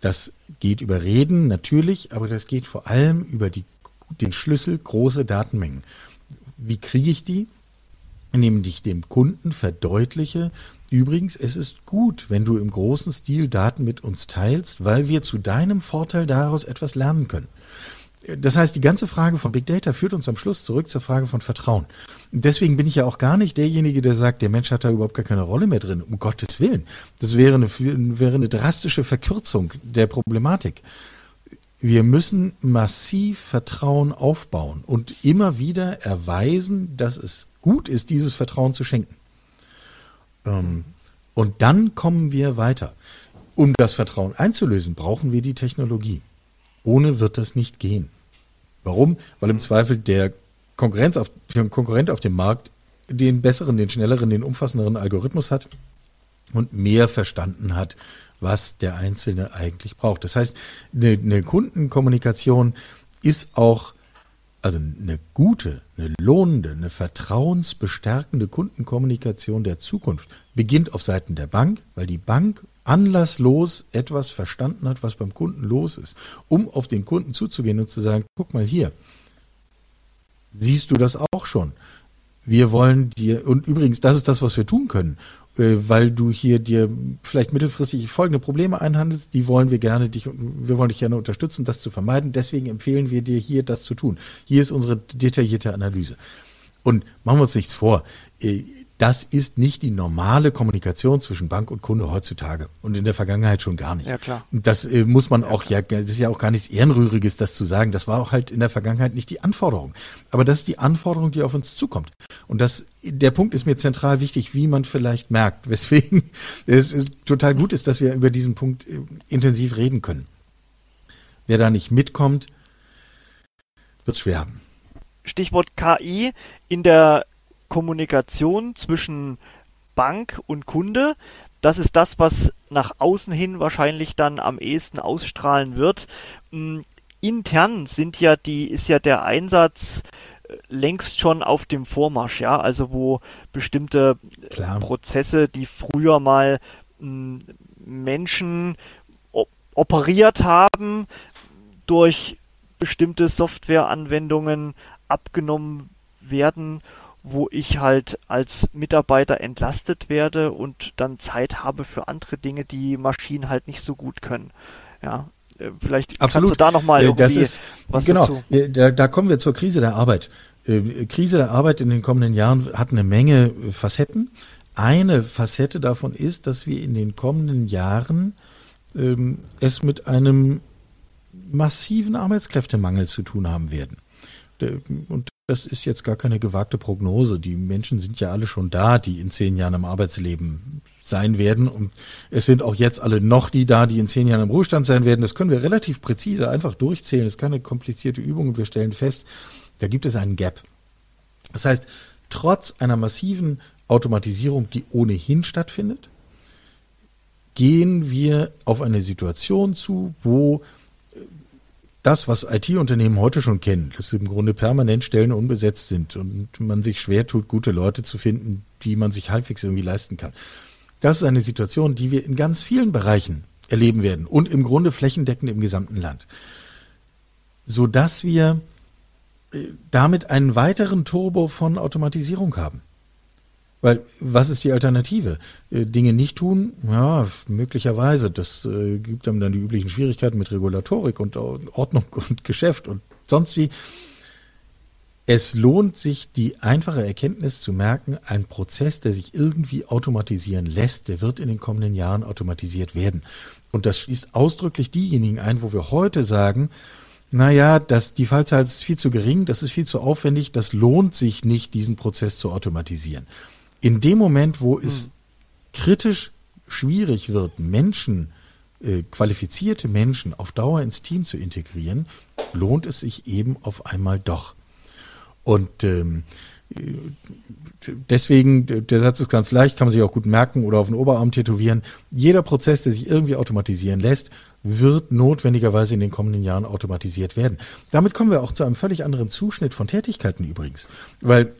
Das geht über Reden natürlich, aber das geht vor allem über die den Schlüssel große Datenmengen. Wie kriege ich die? Indem ich dem Kunden verdeutliche, übrigens, es ist gut, wenn du im großen Stil Daten mit uns teilst, weil wir zu deinem Vorteil daraus etwas lernen können. Das heißt, die ganze Frage von Big Data führt uns am Schluss zurück zur Frage von Vertrauen. Deswegen bin ich ja auch gar nicht derjenige, der sagt, der Mensch hat da überhaupt gar keine Rolle mehr drin, um Gottes Willen. Das wäre eine, wäre eine drastische Verkürzung der Problematik. Wir müssen massiv Vertrauen aufbauen und immer wieder erweisen, dass es gut ist, dieses Vertrauen zu schenken. Ähm, und dann kommen wir weiter. Um das Vertrauen einzulösen, brauchen wir die Technologie. Ohne wird das nicht gehen. Warum? Weil im Zweifel der Konkurrenz auf, der Konkurrent auf dem Markt den besseren, den schnelleren, den umfassenderen Algorithmus hat und mehr verstanden hat, was der Einzelne eigentlich braucht. Das heißt, eine, eine Kundenkommunikation ist auch, also eine gute, eine lohnende, eine vertrauensbestärkende Kundenkommunikation der Zukunft beginnt auf Seiten der Bank, weil die Bank anlasslos etwas verstanden hat, was beim Kunden los ist, um auf den Kunden zuzugehen und zu sagen, guck mal hier, siehst du das auch schon? Wir wollen dir, und übrigens, das ist das, was wir tun können, äh, weil du hier dir vielleicht mittelfristig folgende Probleme einhandelst, die wollen wir gerne dich, wir wollen dich gerne unterstützen, das zu vermeiden. Deswegen empfehlen wir dir hier das zu tun. Hier ist unsere detaillierte Analyse. Und machen wir uns nichts vor. Äh, das ist nicht die normale Kommunikation zwischen Bank und Kunde heutzutage und in der Vergangenheit schon gar nicht. Ja, klar. Und das äh, muss man ja, auch, ja, das ist ja auch gar nichts Ehrenrühriges, das zu sagen. Das war auch halt in der Vergangenheit nicht die Anforderung. Aber das ist die Anforderung, die auf uns zukommt. Und das, der Punkt ist mir zentral wichtig, wie man vielleicht merkt, *laughs* weswegen es total gut ist, dass wir über diesen Punkt äh, intensiv reden können. Wer da nicht mitkommt, wird schwer haben. Stichwort KI in der Kommunikation zwischen Bank und Kunde. Das ist das, was nach außen hin wahrscheinlich dann am ehesten ausstrahlen wird. Hm, intern sind ja die, ist ja der Einsatz äh, längst schon auf dem Vormarsch, ja, also wo bestimmte äh, Klar. Prozesse, die früher mal hm, Menschen operiert haben, durch bestimmte Softwareanwendungen abgenommen werden wo ich halt als Mitarbeiter entlastet werde und dann Zeit habe für andere Dinge, die Maschinen halt nicht so gut können. Ja, äh, vielleicht Absolut. kannst du da nochmal äh, irgendwie das ist, was genau, dazu. Äh, da, da kommen wir zur Krise der Arbeit. Krise der Arbeit in den kommenden Jahren hat eine Menge Facetten. Eine Facette davon ist, dass wir in den kommenden Jahren ähm, es mit einem massiven Arbeitskräftemangel zu tun haben werden. Und das ist jetzt gar keine gewagte Prognose. Die Menschen sind ja alle schon da, die in zehn Jahren im Arbeitsleben sein werden. Und es sind auch jetzt alle noch die da, die in zehn Jahren im Ruhestand sein werden. Das können wir relativ präzise einfach durchzählen. Das ist keine komplizierte Übung. Wir stellen fest, da gibt es einen Gap. Das heißt, trotz einer massiven Automatisierung, die ohnehin stattfindet, gehen wir auf eine Situation zu, wo das, was IT-Unternehmen heute schon kennen, dass im Grunde permanent Stellen unbesetzt sind und man sich schwer tut, gute Leute zu finden, die man sich halbwegs irgendwie leisten kann. Das ist eine Situation, die wir in ganz vielen Bereichen erleben werden und im Grunde flächendeckend im gesamten Land. Sodass wir äh, damit einen weiteren Turbo von Automatisierung haben. Weil was ist die Alternative? Äh, Dinge nicht tun? Ja, möglicherweise. Das äh, gibt einem dann die üblichen Schwierigkeiten mit Regulatorik und Ordnung *laughs* und Geschäft und sonst wie. Es lohnt sich, die einfache Erkenntnis zu merken, ein Prozess, der sich irgendwie automatisieren lässt, der wird in den kommenden Jahren automatisiert werden. Und das schließt ausdrücklich diejenigen ein, wo wir heute sagen, naja, das, die Fallzahl ist viel zu gering, das ist viel zu aufwendig, das lohnt sich nicht, diesen Prozess zu automatisieren in dem Moment, wo es hm. kritisch schwierig wird, Menschen, äh, qualifizierte Menschen auf Dauer ins Team zu integrieren, lohnt es sich eben auf einmal doch. Und ähm, deswegen, der Satz ist ganz leicht, kann man sich auch gut merken oder auf den Oberarm tätowieren. Jeder Prozess, der sich irgendwie automatisieren lässt, wird notwendigerweise in den kommenden Jahren automatisiert werden. Damit kommen wir auch zu einem völlig anderen Zuschnitt von Tätigkeiten übrigens. Weil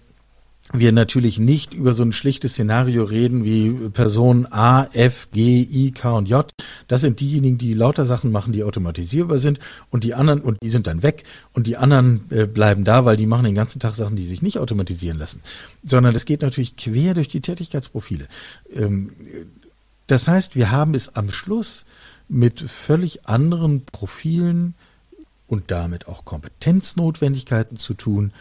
wir natürlich nicht über so ein schlichtes Szenario reden wie Person A, F, G, I, K und J. Das sind diejenigen, die lauter Sachen machen, die automatisierbar sind und die anderen, und die sind dann weg und die anderen äh, bleiben da, weil die machen den ganzen Tag Sachen, die sich nicht automatisieren lassen. Sondern das geht natürlich quer durch die Tätigkeitsprofile. Ähm, das heißt, wir haben es am Schluss mit völlig anderen Profilen und damit auch Kompetenznotwendigkeiten zu tun.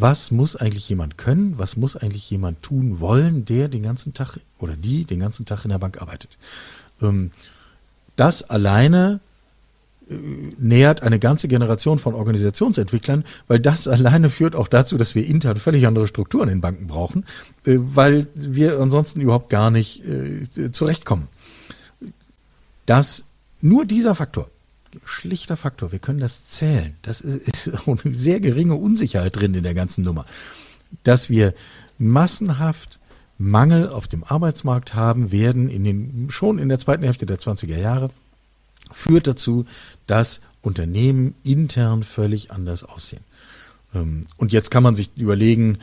Was muss eigentlich jemand können? Was muss eigentlich jemand tun wollen, der den ganzen Tag oder die den ganzen Tag in der Bank arbeitet? Ähm, das alleine äh, nähert eine ganze Generation von Organisationsentwicklern, weil das alleine führt auch dazu, dass wir intern völlig andere Strukturen in Banken brauchen, äh, weil wir ansonsten überhaupt gar nicht äh, zurechtkommen. Das nur dieser Faktor, schlichter Faktor, wir können das zählen. Das ist, ist eine sehr geringe Unsicherheit drin in der ganzen Nummer, dass wir massenhaft Mangel auf dem Arbeitsmarkt haben werden in den, schon in der zweiten Hälfte der 20er Jahre, führt dazu, dass Unternehmen intern völlig anders aussehen. Ähm, und jetzt kann man sich überlegen,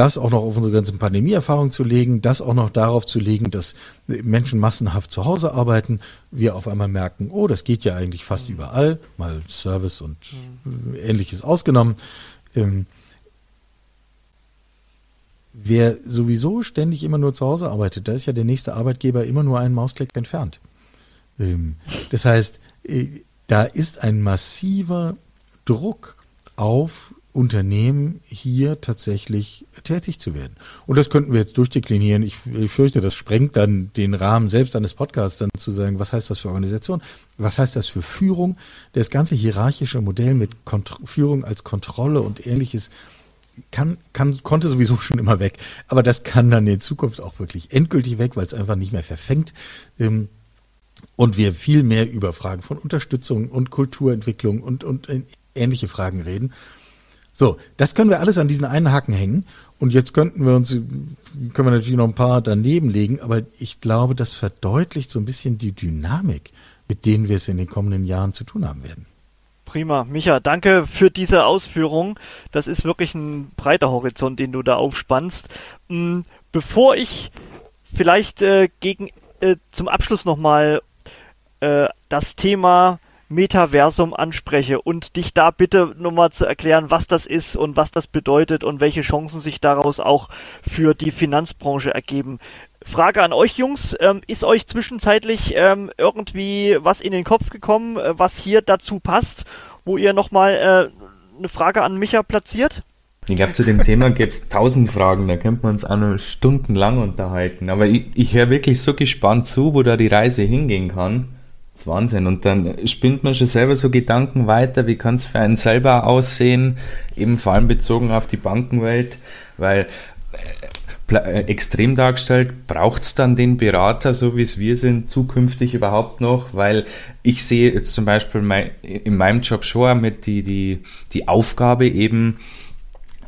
das auch noch auf unsere ganzen Pandemieerfahrung zu legen, das auch noch darauf zu legen, dass Menschen massenhaft zu Hause arbeiten, wir auf einmal merken, oh, das geht ja eigentlich fast mhm. überall, mal Service und mhm. ähnliches ausgenommen. Ähm, wer sowieso ständig immer nur zu Hause arbeitet, da ist ja der nächste Arbeitgeber immer nur einen Mausklick entfernt. Ähm, das heißt, äh, da ist ein massiver Druck auf Unternehmen hier tatsächlich tätig zu werden. Und das könnten wir jetzt durchdeklinieren. Ich, ich, fürchte, das sprengt dann den Rahmen selbst eines Podcasts, dann zu sagen, was heißt das für Organisation, was heißt das für Führung. Das ganze hierarchische Modell mit Kont Führung als Kontrolle und ähnliches kann, kann, konnte sowieso schon immer weg. Aber das kann dann in Zukunft auch wirklich endgültig weg, weil es einfach nicht mehr verfängt. Ähm, und wir viel mehr über Fragen von Unterstützung und Kulturentwicklung und, und äh, ähnliche Fragen reden. So, das können wir alles an diesen einen Haken hängen. Und jetzt könnten wir uns, können wir natürlich noch ein paar daneben legen, aber ich glaube, das verdeutlicht so ein bisschen die Dynamik, mit denen wir es in den kommenden Jahren zu tun haben werden. Prima. Micha, danke für diese Ausführung. Das ist wirklich ein breiter Horizont, den du da aufspannst. Hm, bevor ich vielleicht äh, gegen, äh, zum Abschluss nochmal äh, das Thema Metaversum anspreche und dich da bitte nochmal zu erklären, was das ist und was das bedeutet und welche Chancen sich daraus auch für die Finanzbranche ergeben. Frage an euch Jungs, ähm, ist euch zwischenzeitlich ähm, irgendwie was in den Kopf gekommen, äh, was hier dazu passt, wo ihr nochmal äh, eine Frage an Micha platziert? Ich glaube, zu dem Thema gäbe es tausend Fragen, da könnte man uns auch noch stundenlang unterhalten. Aber ich, ich höre wirklich so gespannt zu, wo da die Reise hingehen kann. Wahnsinn. Und dann spinnt man schon selber so Gedanken weiter, wie kann es für einen selber aussehen, eben vor allem bezogen auf die Bankenwelt, weil äh, äh, extrem dargestellt, braucht es dann den Berater, so wie es wir sind, zukünftig überhaupt noch? Weil ich sehe jetzt zum Beispiel mein, in meinem Job schon mit die, die, die Aufgabe eben,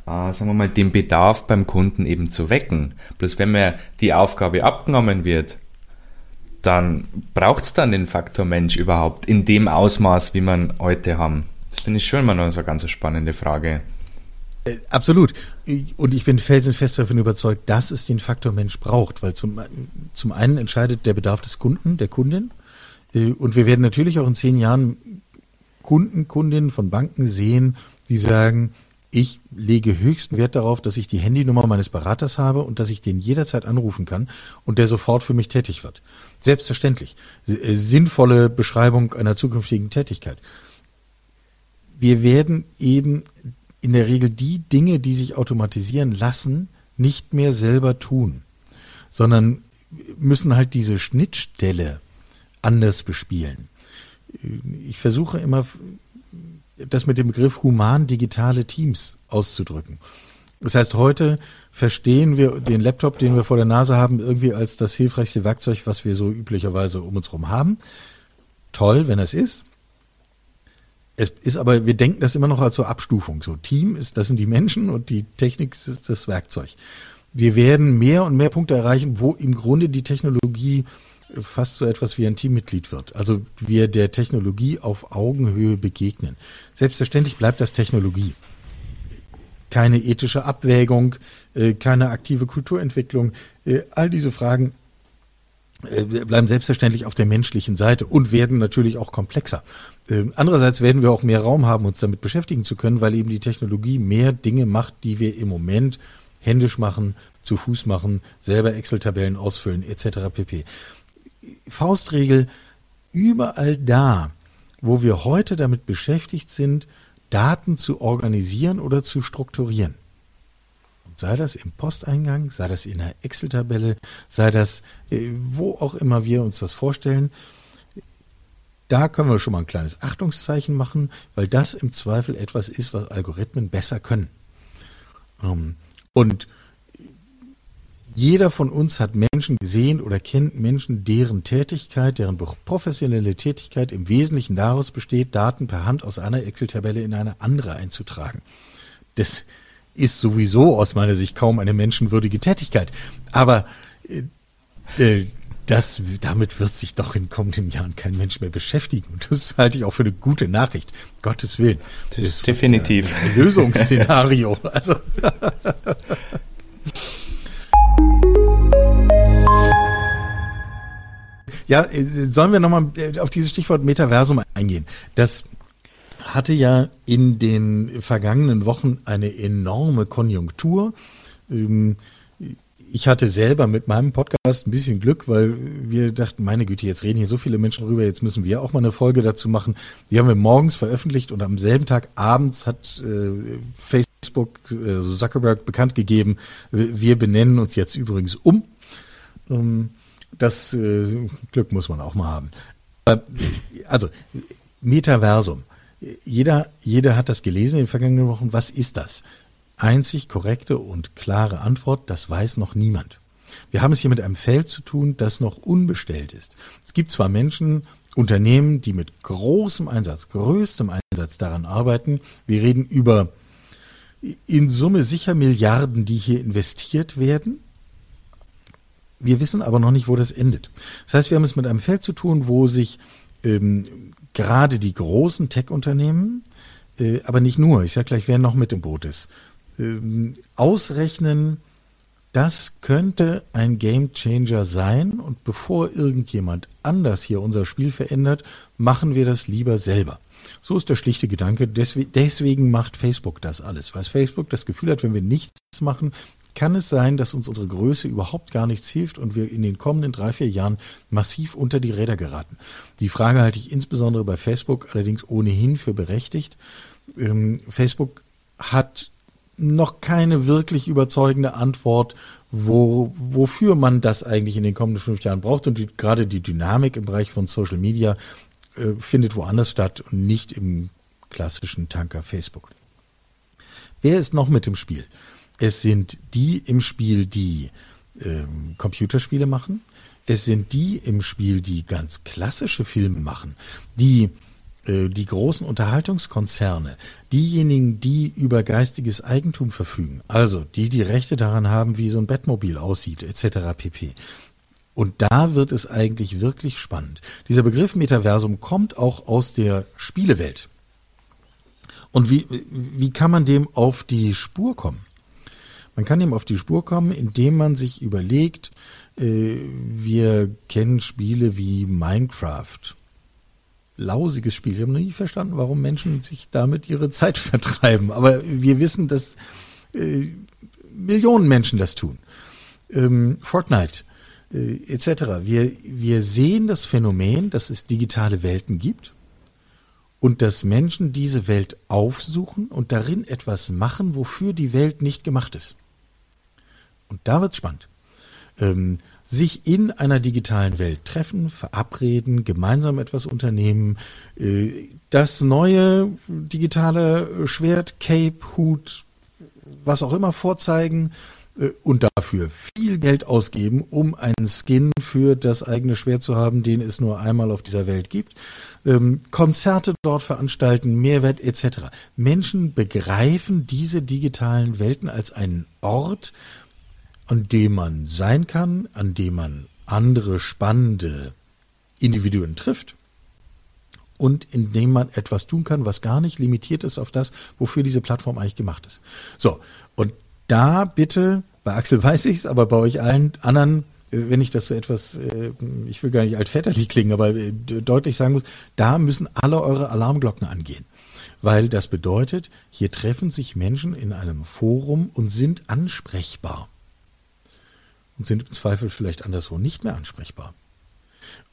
äh, sagen wir mal, den Bedarf beim Kunden eben zu wecken. Bloß wenn mir die Aufgabe abgenommen wird, dann braucht es dann den Faktor Mensch überhaupt in dem Ausmaß, wie man heute haben? Das finde ich schon immer noch so eine ganz spannende Frage. Äh, absolut. Und ich bin felsenfest davon überzeugt, dass es den Faktor Mensch braucht, weil zum, zum einen entscheidet der Bedarf des Kunden, der Kundin. Äh, und wir werden natürlich auch in zehn Jahren Kunden, Kundinnen von Banken sehen, die sagen, ich lege höchsten Wert darauf, dass ich die Handynummer meines Beraters habe und dass ich den jederzeit anrufen kann und der sofort für mich tätig wird. Selbstverständlich. Äh, sinnvolle Beschreibung einer zukünftigen Tätigkeit. Wir werden eben in der Regel die Dinge, die sich automatisieren lassen, nicht mehr selber tun, sondern müssen halt diese Schnittstelle anders bespielen. Ich versuche immer das mit dem Begriff human-digitale Teams auszudrücken. Das heißt, heute verstehen wir den Laptop, den wir vor der Nase haben, irgendwie als das hilfreichste Werkzeug, was wir so üblicherweise um uns herum haben. Toll, wenn es ist. Es ist aber, wir denken das immer noch als so Abstufung. So Team ist, das sind die Menschen und die Technik ist das Werkzeug. Wir werden mehr und mehr Punkte erreichen, wo im Grunde die Technologie fast so etwas wie ein Teammitglied wird. Also wir der Technologie auf Augenhöhe begegnen. Selbstverständlich bleibt das Technologie. Keine ethische Abwägung, äh, keine aktive Kulturentwicklung. Äh, all diese Fragen äh, bleiben selbstverständlich auf der menschlichen Seite und werden natürlich auch komplexer. Andererseits werden wir auch mehr Raum haben, uns damit beschäftigen zu können, weil eben die Technologie mehr Dinge macht, die wir im Moment händisch machen, zu Fuß machen, selber Excel-Tabellen ausfüllen etc. pp. Faustregel, überall da, wo wir heute damit beschäftigt sind, Daten zu organisieren oder zu strukturieren. Und sei das im Posteingang, sei das in einer Excel-Tabelle, sei das äh, wo auch immer wir uns das vorstellen, da können wir schon mal ein kleines Achtungszeichen machen, weil das im Zweifel etwas ist, was Algorithmen besser können. Ähm, und jeder von uns hat Menschen gesehen oder kennt Menschen, deren Tätigkeit, deren professionelle Tätigkeit im Wesentlichen daraus besteht, Daten per Hand aus einer Excel-Tabelle in eine andere einzutragen. Das ist sowieso aus meiner Sicht kaum eine menschenwürdige Tätigkeit. Aber äh, äh das, damit wird sich doch in kommenden Jahren kein Mensch mehr beschäftigen. Und das halte ich auch für eine gute Nachricht. Gottes Willen. Das ist, definitiv. Ein Lösungsszenario. *laughs* Also. *laughs* ja, sollen wir nochmal äh, auf dieses Stichwort Metaversum eingehen? Das hatte ja in den vergangenen Wochen eine enorme Konjunktur. Ähm, ich hatte selber mit meinem Podcast ein bisschen Glück, weil wir dachten, meine Güte, jetzt reden hier so viele Menschen drüber, jetzt müssen wir auch mal eine Folge dazu machen. Die haben wir morgens veröffentlicht und am selben Tag abends hat äh, Facebook, äh, Zuckerberg bekannt gegeben, wir benennen uns jetzt übrigens um. Das äh, Glück muss man auch mal haben. Also, Metaversum. Jeder, jeder hat das gelesen in den vergangenen Wochen. Was ist das? einzig korrekte und klare Antwort, das weiß noch niemand. Wir haben es hier mit einem Feld zu tun, das noch unbestellt ist. Es gibt zwar Menschen, Unternehmen, die mit großem Einsatz, größtem Einsatz daran arbeiten. Wir reden über in Summe sicher Milliarden, die hier investiert werden. Wir wissen aber noch nicht, wo das endet. Das heißt, wir haben es mit einem Feld zu tun, wo sich ähm, gerade die großen Tech-Unternehmen, äh, aber nicht nur, ich sage gleich, wer noch mit im Boot ist, ähm, ausrechnen, das könnte ein Game Changer sein und bevor irgendjemand anders hier unser Spiel verändert, machen wir das lieber selber. So ist der schlichte Gedanke. Deswegen macht Facebook das alles. Weil Facebook das Gefühl hat, wenn wir nichts machen, kann es sein, dass uns unsere Größe überhaupt gar nichts hilft und wir in den kommenden drei, vier Jahren massiv unter die Räder geraten. Die Frage halte ich insbesondere bei Facebook allerdings ohnehin für berechtigt. Ähm, Facebook hat noch keine wirklich überzeugende Antwort, wo, wofür man das eigentlich in den kommenden fünf Jahren braucht. Und die, gerade die Dynamik im Bereich von Social Media äh, findet woanders statt und nicht im klassischen Tanker Facebook. Wer ist noch mit im Spiel? Es sind die im Spiel, die ähm, Computerspiele machen. Es sind die im Spiel, die ganz klassische Filme machen, die äh, die großen Unterhaltungskonzerne, diejenigen, die über geistiges Eigentum verfügen, also die die Rechte daran haben, wie so ein Bettmobil aussieht, etc. pp. Und da wird es eigentlich wirklich spannend. Dieser Begriff Metaversum kommt auch aus der Spielewelt. Und wie, wie kann man dem auf die Spur kommen? Man kann dem auf die Spur kommen, indem man sich überlegt, äh, wir kennen Spiele wie Minecraft lausiges Spiel. Ich habe noch nie verstanden, warum Menschen sich damit ihre Zeit *laughs* vertreiben. Aber wir wissen, dass äh, Millionen Menschen das tun. Ähm, Fortnite äh, etc. Wir, wir sehen das Phänomen, dass es digitale Welten gibt und dass Menschen diese Welt aufsuchen und darin etwas machen, wofür die Welt nicht gemacht ist. Und da wird's spannend. Ähm, sich in einer digitalen Welt treffen, verabreden, gemeinsam etwas unternehmen, äh, das neue digitale Schwert, Cape, Hut, was auch immer vorzeigen äh, und dafür viel Geld ausgeben, um einen Skin für das eigene Schwert zu haben, den es nur einmal auf dieser Welt gibt. Ähm, Konzerte dort veranstalten, Mehrwert etc. Menschen begreifen diese digitalen Welten als einen Ort, an dem man sein kann, an dem man andere spannende Individuen trifft und in dem man etwas tun kann, was gar nicht limitiert ist auf das, wofür diese Plattform eigentlich gemacht ist. So, und da bitte, bei Axel *laughs* weiß ich's, aber bei euch allen anderen, äh, wenn ich das so etwas, äh, ich will gar nicht altväterlich klingen, aber äh, deutlich sagen muss, da müssen alle eure Alarmglocken angehen. Weil das bedeutet, hier treffen sich Menschen in einem Forum und sind ansprechbar und sind im Zweifel vielleicht anderswo nicht mehr ansprechbar.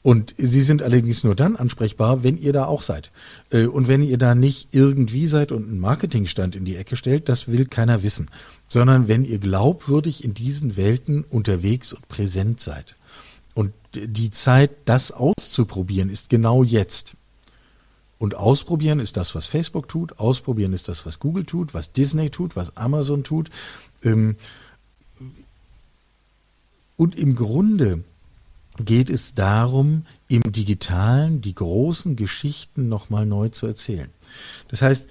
Und sie sind allerdings nur dann ansprechbar, wenn ihr da auch seid. Äh, und wenn ihr da nicht irgendwie seid und einen Marketingstand in die Ecke stellt, das will keiner wissen. Sondern wenn ihr glaubwürdig in diesen Welten unterwegs und präsent seid. Und die Zeit, das auszuprobieren, ist genau jetzt. Und ausprobieren ist das, was Facebook tut, ausprobieren ist das, was Google tut, was Disney tut, was Amazon tut. Ähm, und im Grunde geht es darum, im Digitalen die großen Geschichten nochmal neu zu erzählen. Das heißt,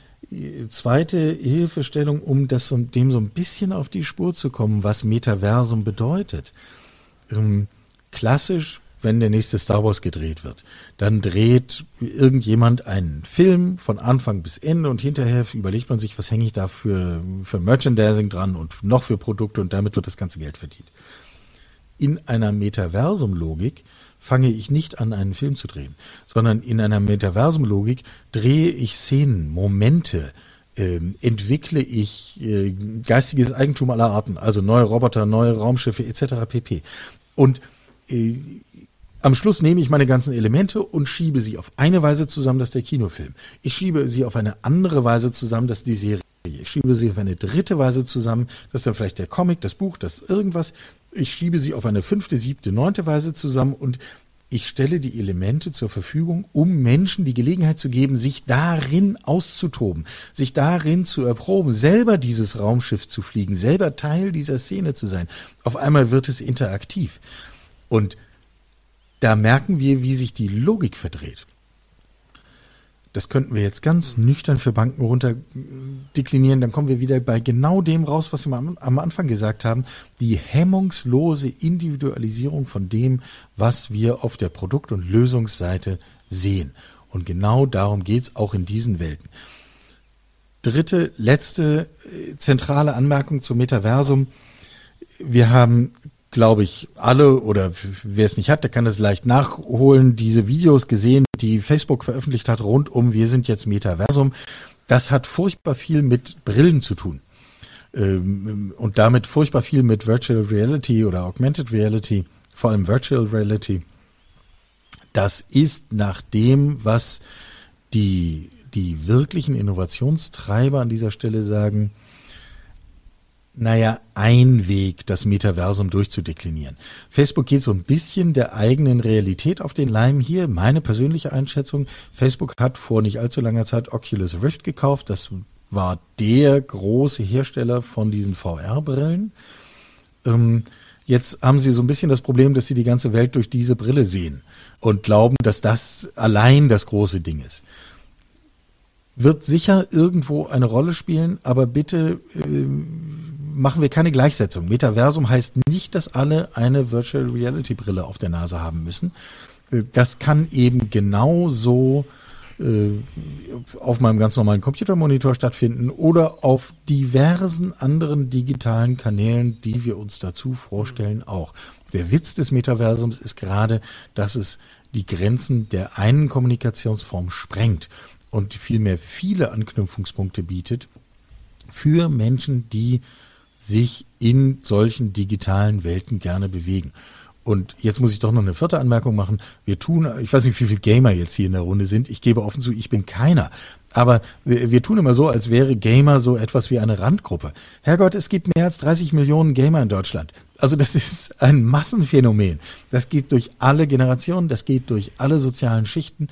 zweite Hilfestellung, um das dem so ein bisschen auf die Spur zu kommen, was Metaversum bedeutet. Ähm, klassisch, wenn der nächste Star Wars gedreht wird, dann dreht irgendjemand einen Film von Anfang bis Ende und hinterher überlegt man sich, was hänge ich da für, für Merchandising dran und noch für Produkte und damit wird das ganze Geld verdient in einer Metaversum-Logik fange ich nicht an, einen Film zu drehen, sondern in einer Metaversum-Logik drehe ich Szenen, Momente, äh, entwickle ich äh, geistiges Eigentum aller Arten, also neue Roboter, neue Raumschiffe etc. pp. Und äh, am Schluss nehme ich meine ganzen Elemente und schiebe sie auf eine Weise zusammen, dass der Kinofilm. Ich schiebe sie auf eine andere Weise zusammen, dass die Serie. Ich schiebe sie auf eine dritte Weise zusammen, dass dann vielleicht der Comic, das Buch, das irgendwas. Ich schiebe sie auf eine fünfte, siebte, neunte Weise zusammen und ich stelle die Elemente zur Verfügung, um Menschen die Gelegenheit zu geben, sich darin auszutoben, sich darin zu erproben, selber dieses Raumschiff zu fliegen, selber Teil dieser Szene zu sein. Auf einmal wird es interaktiv. Und da merken wir, wie sich die Logik verdreht. Das könnten wir jetzt ganz nüchtern für Banken runter deklinieren. Dann kommen wir wieder bei genau dem raus, was wir am Anfang gesagt haben. Die hemmungslose Individualisierung von dem, was wir auf der Produkt- und Lösungsseite sehen. Und genau darum geht's auch in diesen Welten. Dritte, letzte äh, zentrale Anmerkung zum Metaversum. Wir haben glaube ich, alle oder wer es nicht hat, der kann es leicht nachholen, diese Videos gesehen, die Facebook veröffentlicht hat rund um Wir sind jetzt Metaversum. Das hat furchtbar viel mit Brillen zu tun. Ähm, und damit furchtbar viel mit Virtual Reality oder Augmented Reality, vor allem Virtual Reality. Das ist nach dem, was die, die wirklichen Innovationstreiber an dieser Stelle sagen, naja, ein Weg, das Metaversum durchzudeklinieren. Facebook geht so ein bisschen der eigenen Realität auf den Leim hier. Meine persönliche Einschätzung, Facebook hat vor nicht allzu langer Zeit Oculus Rift gekauft. Das war der große Hersteller von diesen VR-Brillen. Ähm, jetzt haben sie so ein bisschen das Problem, dass sie die ganze Welt durch diese Brille sehen und glauben, dass das allein das große Ding ist wird sicher irgendwo eine Rolle spielen, aber bitte äh, machen wir keine Gleichsetzung. Metaversum heißt nicht, dass alle eine Virtual Reality Brille auf der Nase haben müssen. Äh, das kann eben genauso äh, auf meinem ganz normalen Computermonitor stattfinden oder auf diversen anderen digitalen Kanälen, die wir uns dazu vorstellen, auch. Der Witz des Metaversums ist gerade, dass es die Grenzen der einen Kommunikationsform sprengt und vielmehr viele Anknüpfungspunkte bietet für Menschen, die sich in solchen digitalen Welten gerne bewegen. Und jetzt muss ich doch noch eine vierte Anmerkung machen. Wir tun, ich weiß nicht, wie viele Gamer jetzt hier in der Runde sind. Ich gebe offen zu, ich bin keiner. Aber wir, wir, tun immer so, als wäre Gamer so etwas wie eine Randgruppe. Herrgott, es gibt mehr als 30 Millionen Gamer in Deutschland. Also das ist ein Massenphänomen. Das geht durch alle Generationen, das geht durch alle sozialen Schichten.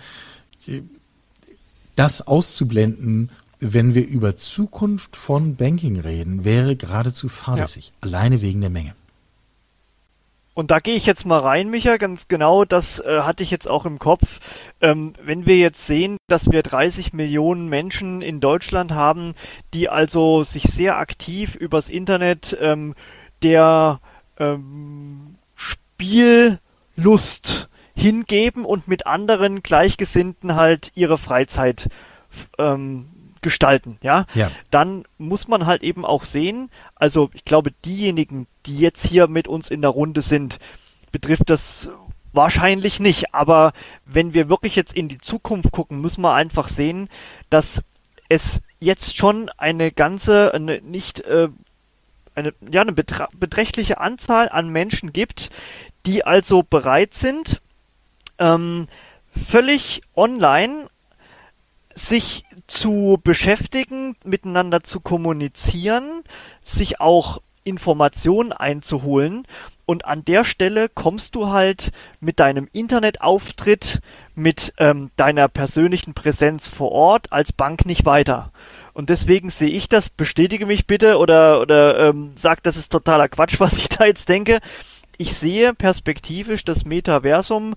Das auszublenden wenn wir über Zukunft von Banking reden, wäre geradezu fahrlässig. Ja. Alleine wegen der Menge. Und da gehe ich jetzt mal rein, Micha, ganz genau, das äh, hatte ich jetzt auch im Kopf. Ähm, wenn wir jetzt sehen, dass wir 30 Millionen Menschen in Deutschland haben, die also sich sehr aktiv übers Internet ähm, der ähm, Spiellust hingeben und mit anderen Gleichgesinnten halt ihre Freizeit ähm, gestalten, ja? ja, dann muss man halt eben auch sehen, also ich glaube, diejenigen, die jetzt hier mit uns in der Runde sind, betrifft das wahrscheinlich nicht, aber wenn wir wirklich jetzt in die Zukunft gucken, müssen wir einfach sehen, dass es jetzt schon eine ganze, eine nicht, äh, eine, ja, eine beträchtliche Anzahl an Menschen gibt, die also bereit sind, ähm, völlig online sich zu beschäftigen, miteinander zu kommunizieren, sich auch Informationen einzuholen. Und an der Stelle kommst du halt mit deinem Internetauftritt, mit ähm, deiner persönlichen Präsenz vor Ort als Bank nicht weiter. Und deswegen sehe ich das, bestätige mich bitte oder, oder ähm, sag, das ist totaler Quatsch, *laughs* was ich da jetzt denke ich sehe perspektivisch das Metaversum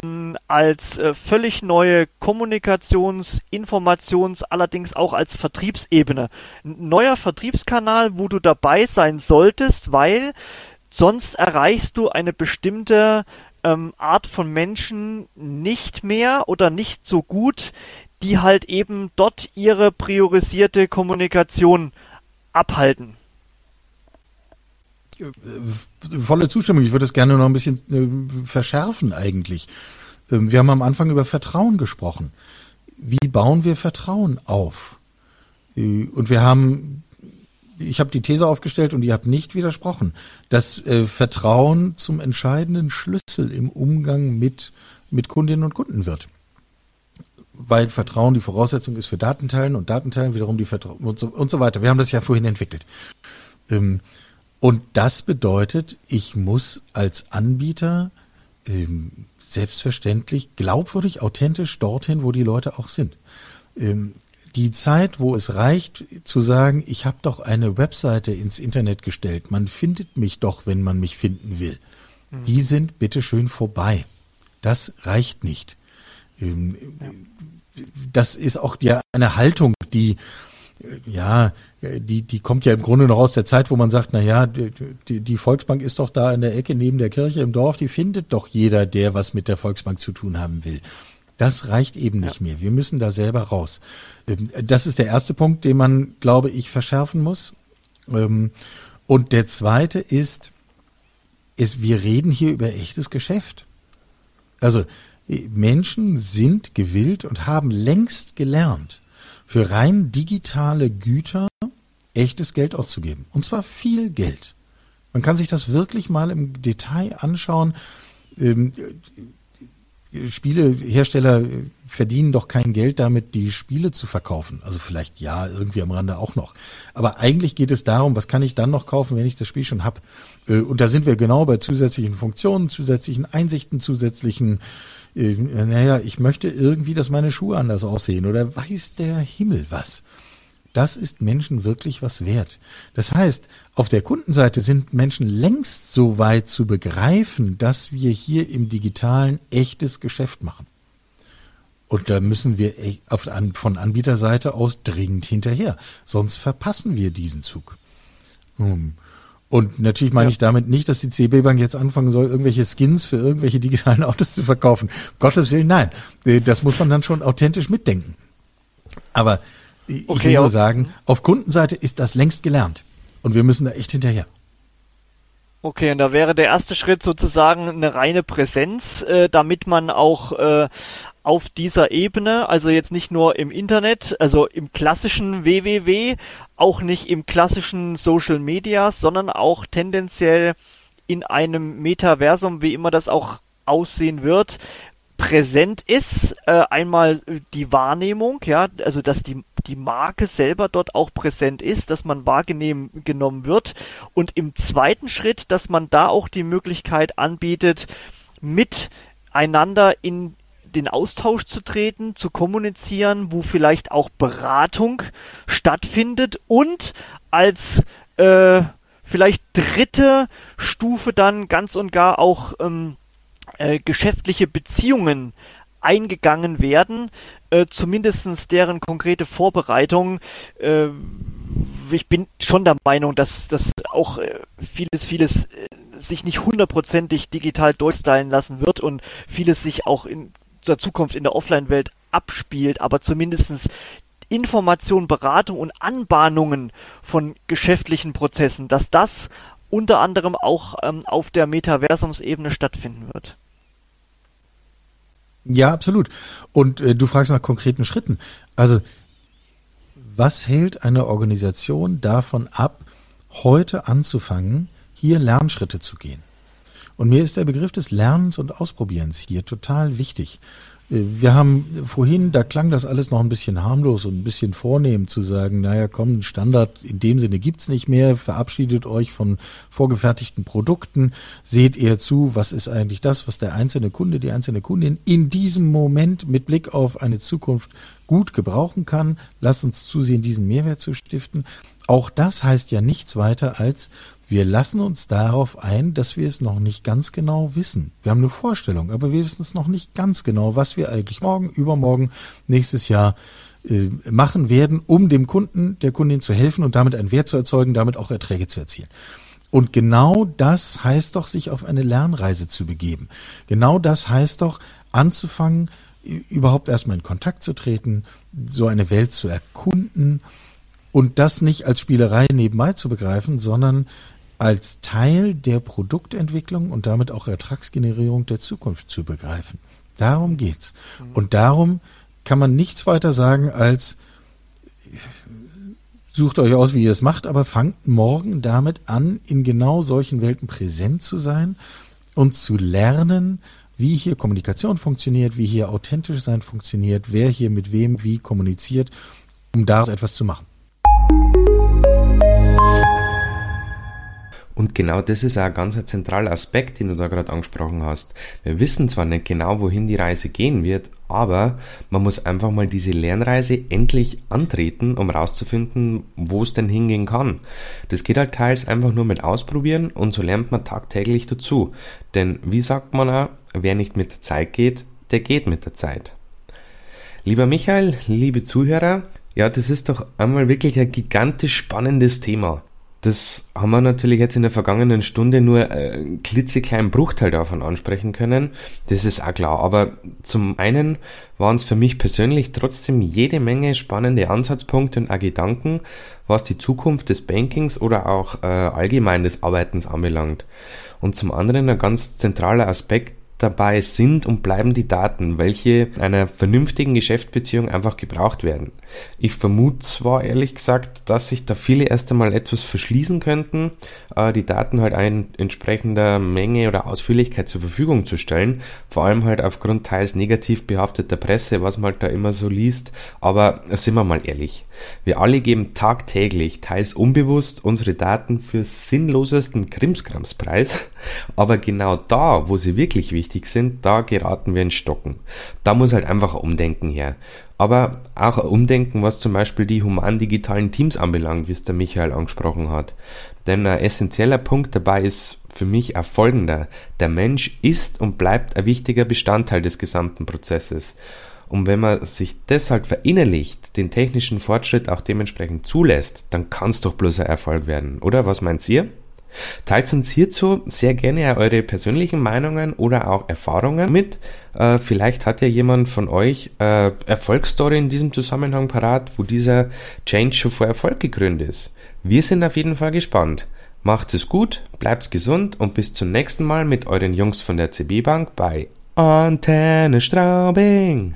hm, als äh, völlig neue Kommunikations-, Informations-, allerdings auch als Vertriebsebene. Ein neuer Vertriebskanal, wo du dabei sein solltest, weil sonst erreichst du eine bestimmte ähm, Art von Menschen nicht mehr oder nicht so gut, die halt eben dort ihre priorisierte Kommunikation abhalten. Äh, volle Zustimmung. Ich würde es gerne noch ein bisschen äh, verschärfen eigentlich. Ähm, wir haben am Anfang über Vertrauen gesprochen. Wie bauen wir Vertrauen auf? Äh, und wir haben, ich habe die These aufgestellt und ihr habt nicht widersprochen, dass Vertrauen zum entscheidenden Schlüssel im Umgang mit, mit Kundinnen und Kunden wird weil Vertrauen die Voraussetzung ist für Datenteilen und Datenteilen wiederum die Vertrauen und so, und so weiter. Wir haben das ja vorhin entwickelt. Ähm, und das bedeutet, ich muss als Anbieter ähm, selbstverständlich glaubwürdig, authentisch dorthin, wo die Leute auch sind. Ähm, die Zeit, wo es reicht zu sagen, ich habe doch eine Webseite ins Internet gestellt, man findet mich doch, wenn man mich finden will, mhm. die sind bitteschön vorbei. Das reicht nicht. Ähm, das ist auch die, eine Haltung, die ja, die, die kommt ja im Grunde noch aus der Zeit, wo man sagt, na ja, die, die Volksbank ist doch da in der Ecke neben der Kirche im Dorf, die findet doch jeder, der was mit der Volksbank zu tun haben will. Das reicht eben nicht ja. mehr. Wir müssen da selber raus. Ähm, das ist der erste Punkt, den man, glaube ich, verschärfen muss. Ähm, und der zweite ist, ist, wir reden hier über echtes Geschäft. Also, Menschen sind gewillt und haben längst gelernt, für rein digitale Güter echtes Geld auszugeben. Und zwar viel Geld. Man kann sich das wirklich mal im Detail anschauen. Ähm, Spielehersteller verdienen doch kein Geld damit, die Spiele zu verkaufen. Also vielleicht ja, irgendwie am Rande auch noch. Aber eigentlich geht es darum, was kann ich dann noch kaufen, wenn ich das Spiel schon habe. Äh, und da sind wir genau bei zusätzlichen Funktionen, zusätzlichen Einsichten, zusätzlichen äh, naja, ich möchte irgendwie, dass meine Schuhe anders aussehen oder weiß der Himmel was. Das ist Menschen wirklich was wert. Das heißt, auf der Kundenseite sind Menschen längst so weit zu begreifen, dass wir hier im digitalen echtes Geschäft machen. Und da müssen wir von Anbieterseite aus dringend hinterher. Sonst verpassen wir diesen Zug. Hm. Und natürlich meine ja. ich damit nicht, dass die CB Bank jetzt anfangen soll, irgendwelche Skins für irgendwelche digitalen *laughs* Autos zu verkaufen. Gottes Willen, nein. Äh, das muss man dann schon authentisch mitdenken. Aber ich okay, will nur sagen, auf Kundenseite ist das längst gelernt. Und wir müssen da echt hinterher. Okay, und da wäre der erste Schritt sozusagen eine reine Präsenz, äh, damit man auch äh, auf dieser Ebene, also jetzt nicht nur im Internet, also im klassischen WWW, auch nicht im klassischen Social Media, sondern auch tendenziell in einem Metaversum, wie immer das auch aussehen wird, präsent ist. Äh, einmal die Wahrnehmung, ja, also dass die die Marke selber dort auch präsent ist, dass man wahrgenommen wird und im zweiten Schritt, dass man da auch die Möglichkeit anbietet, miteinander in den Austausch zu treten, zu kommunizieren, wo vielleicht auch Beratung stattfindet und als äh, vielleicht dritte Stufe dann ganz und gar auch ähm, äh, geschäftliche Beziehungen eingegangen werden, äh, zumindestens deren konkrete Vorbereitung. Äh, ich bin schon der Meinung, dass dass auch äh, vieles, vieles äh, sich nicht hundertprozentig digital durchstylen lassen wird und vieles sich auch in der Zukunft in der Offline-Welt abspielt, aber zumindestens Information, Beratung und Anbahnungen von geschäftlichen Prozessen, dass das unter anderem auch ähm, auf der Metaversumsebene stattfinden wird. Ja, absolut. Und äh, du fragst nach konkreten Schritten. Also, was hält eine Organisation davon ab, heute anzufangen, hier Lernschritte zu gehen? Und mir ist der Begriff des Lernens und Ausprobierens hier total wichtig. Äh, wir haben vorhin, da klang das alles noch ein bisschen harmlos und ein bisschen vornehm zu sagen, naja, komm, Standard in dem Sinne gibt's nicht mehr, verabschiedet euch von vorgefertigten Produkten, seht eher zu, was ist eigentlich das, was der einzelne Kunde, die einzelne Kundin in diesem Moment mit Blick auf eine Zukunft gut gebrauchen kann. Lasst uns zusehen, diesen Mehrwert zu stiften. Auch das heißt ja nichts weiter als, wir lassen uns darauf ein, dass wir es noch nicht ganz genau wissen. Wir haben eine Vorstellung, aber wir wissen es noch nicht ganz genau, was wir eigentlich morgen, übermorgen, nächstes Jahr äh, machen werden, um dem Kunden, der Kundin zu helfen und damit einen Wert zu erzeugen, damit auch Erträge zu erzielen. Und genau das heißt doch, sich auf eine Lernreise zu begeben. Genau das heißt doch, anzufangen, überhaupt erstmal in Kontakt zu treten, so eine Welt zu erkunden und das nicht als Spielerei nebenbei zu begreifen, sondern als Teil der Produktentwicklung und damit auch Ertragsgenerierung der Zukunft zu begreifen. Darum geht's. Und darum kann man nichts weiter sagen als sucht euch aus, wie ihr es macht, aber fangt morgen damit an, in genau solchen Welten präsent zu sein und zu lernen, wie hier Kommunikation funktioniert, wie hier authentisch sein funktioniert, wer hier mit wem wie kommuniziert, um daraus etwas zu machen. Und genau das ist auch ein ganz zentraler Aspekt, den du da gerade angesprochen hast. Wir wissen zwar nicht genau, wohin die Reise gehen wird, aber man muss einfach mal diese Lernreise endlich antreten, um rauszufinden, wo es denn hingehen kann. Das geht halt teils einfach nur mit Ausprobieren und so lernt man tagtäglich dazu. Denn wie sagt man auch, wer nicht mit der Zeit geht, der geht mit der Zeit. Lieber Michael, liebe Zuhörer, ja, das ist doch einmal wirklich ein gigantisch spannendes Thema. Das haben wir natürlich jetzt in der vergangenen Stunde nur einen klitzekleinen Bruchteil davon ansprechen können. Das ist auch klar. Aber zum einen waren es für mich persönlich trotzdem jede Menge spannende Ansatzpunkte und auch Gedanken, was die Zukunft des Bankings oder auch äh, allgemein des Arbeitens anbelangt. Und zum anderen ein ganz zentraler Aspekt, dabei sind und bleiben die Daten, welche in einer vernünftigen Geschäftsbeziehung einfach gebraucht werden. Ich vermute zwar ehrlich gesagt, dass sich da viele erst einmal etwas verschließen könnten, äh, die Daten halt in entsprechender Menge oder Ausführlichkeit zur Verfügung zu stellen, vor allem halt aufgrund teils negativ behafteter Presse, was man halt da immer so liest, aber sind wir mal ehrlich, wir alle geben tagtäglich, teils unbewusst, unsere Daten für sinnlosesten Krimskrams preis, *laughs* aber genau da, wo sie wirklich wichtig wichtig sind, da geraten wir in Stocken. Da muss halt einfach ein Umdenken her. Aber auch Umdenken, was zum Beispiel die human-digitalen Teams anbelangt, wie es der Michael angesprochen hat. Denn ein essentieller Punkt dabei ist für mich auch folgender. Der Mensch ist und bleibt ein wichtiger Bestandteil des gesamten Prozesses. Und wenn man sich das halt verinnerlicht, den technischen Fortschritt auch dementsprechend zulässt, dann kann es doch bloß ein Erfolg werden, oder? Was meint ihr? Teilt uns hierzu sehr gerne eure persönlichen Meinungen oder auch Erfahrungen mit. Äh, vielleicht hat ja jemand von euch äh, Erfolgsstory in diesem Zusammenhang parat, wo dieser Change schon vor Erfolg gekrönt ist. Wir sind auf jeden Fall gespannt. Macht es gut, bleibt gesund und bis zum nächsten Mal mit euren Jungs von der CB Bank bei Antenne Straubing.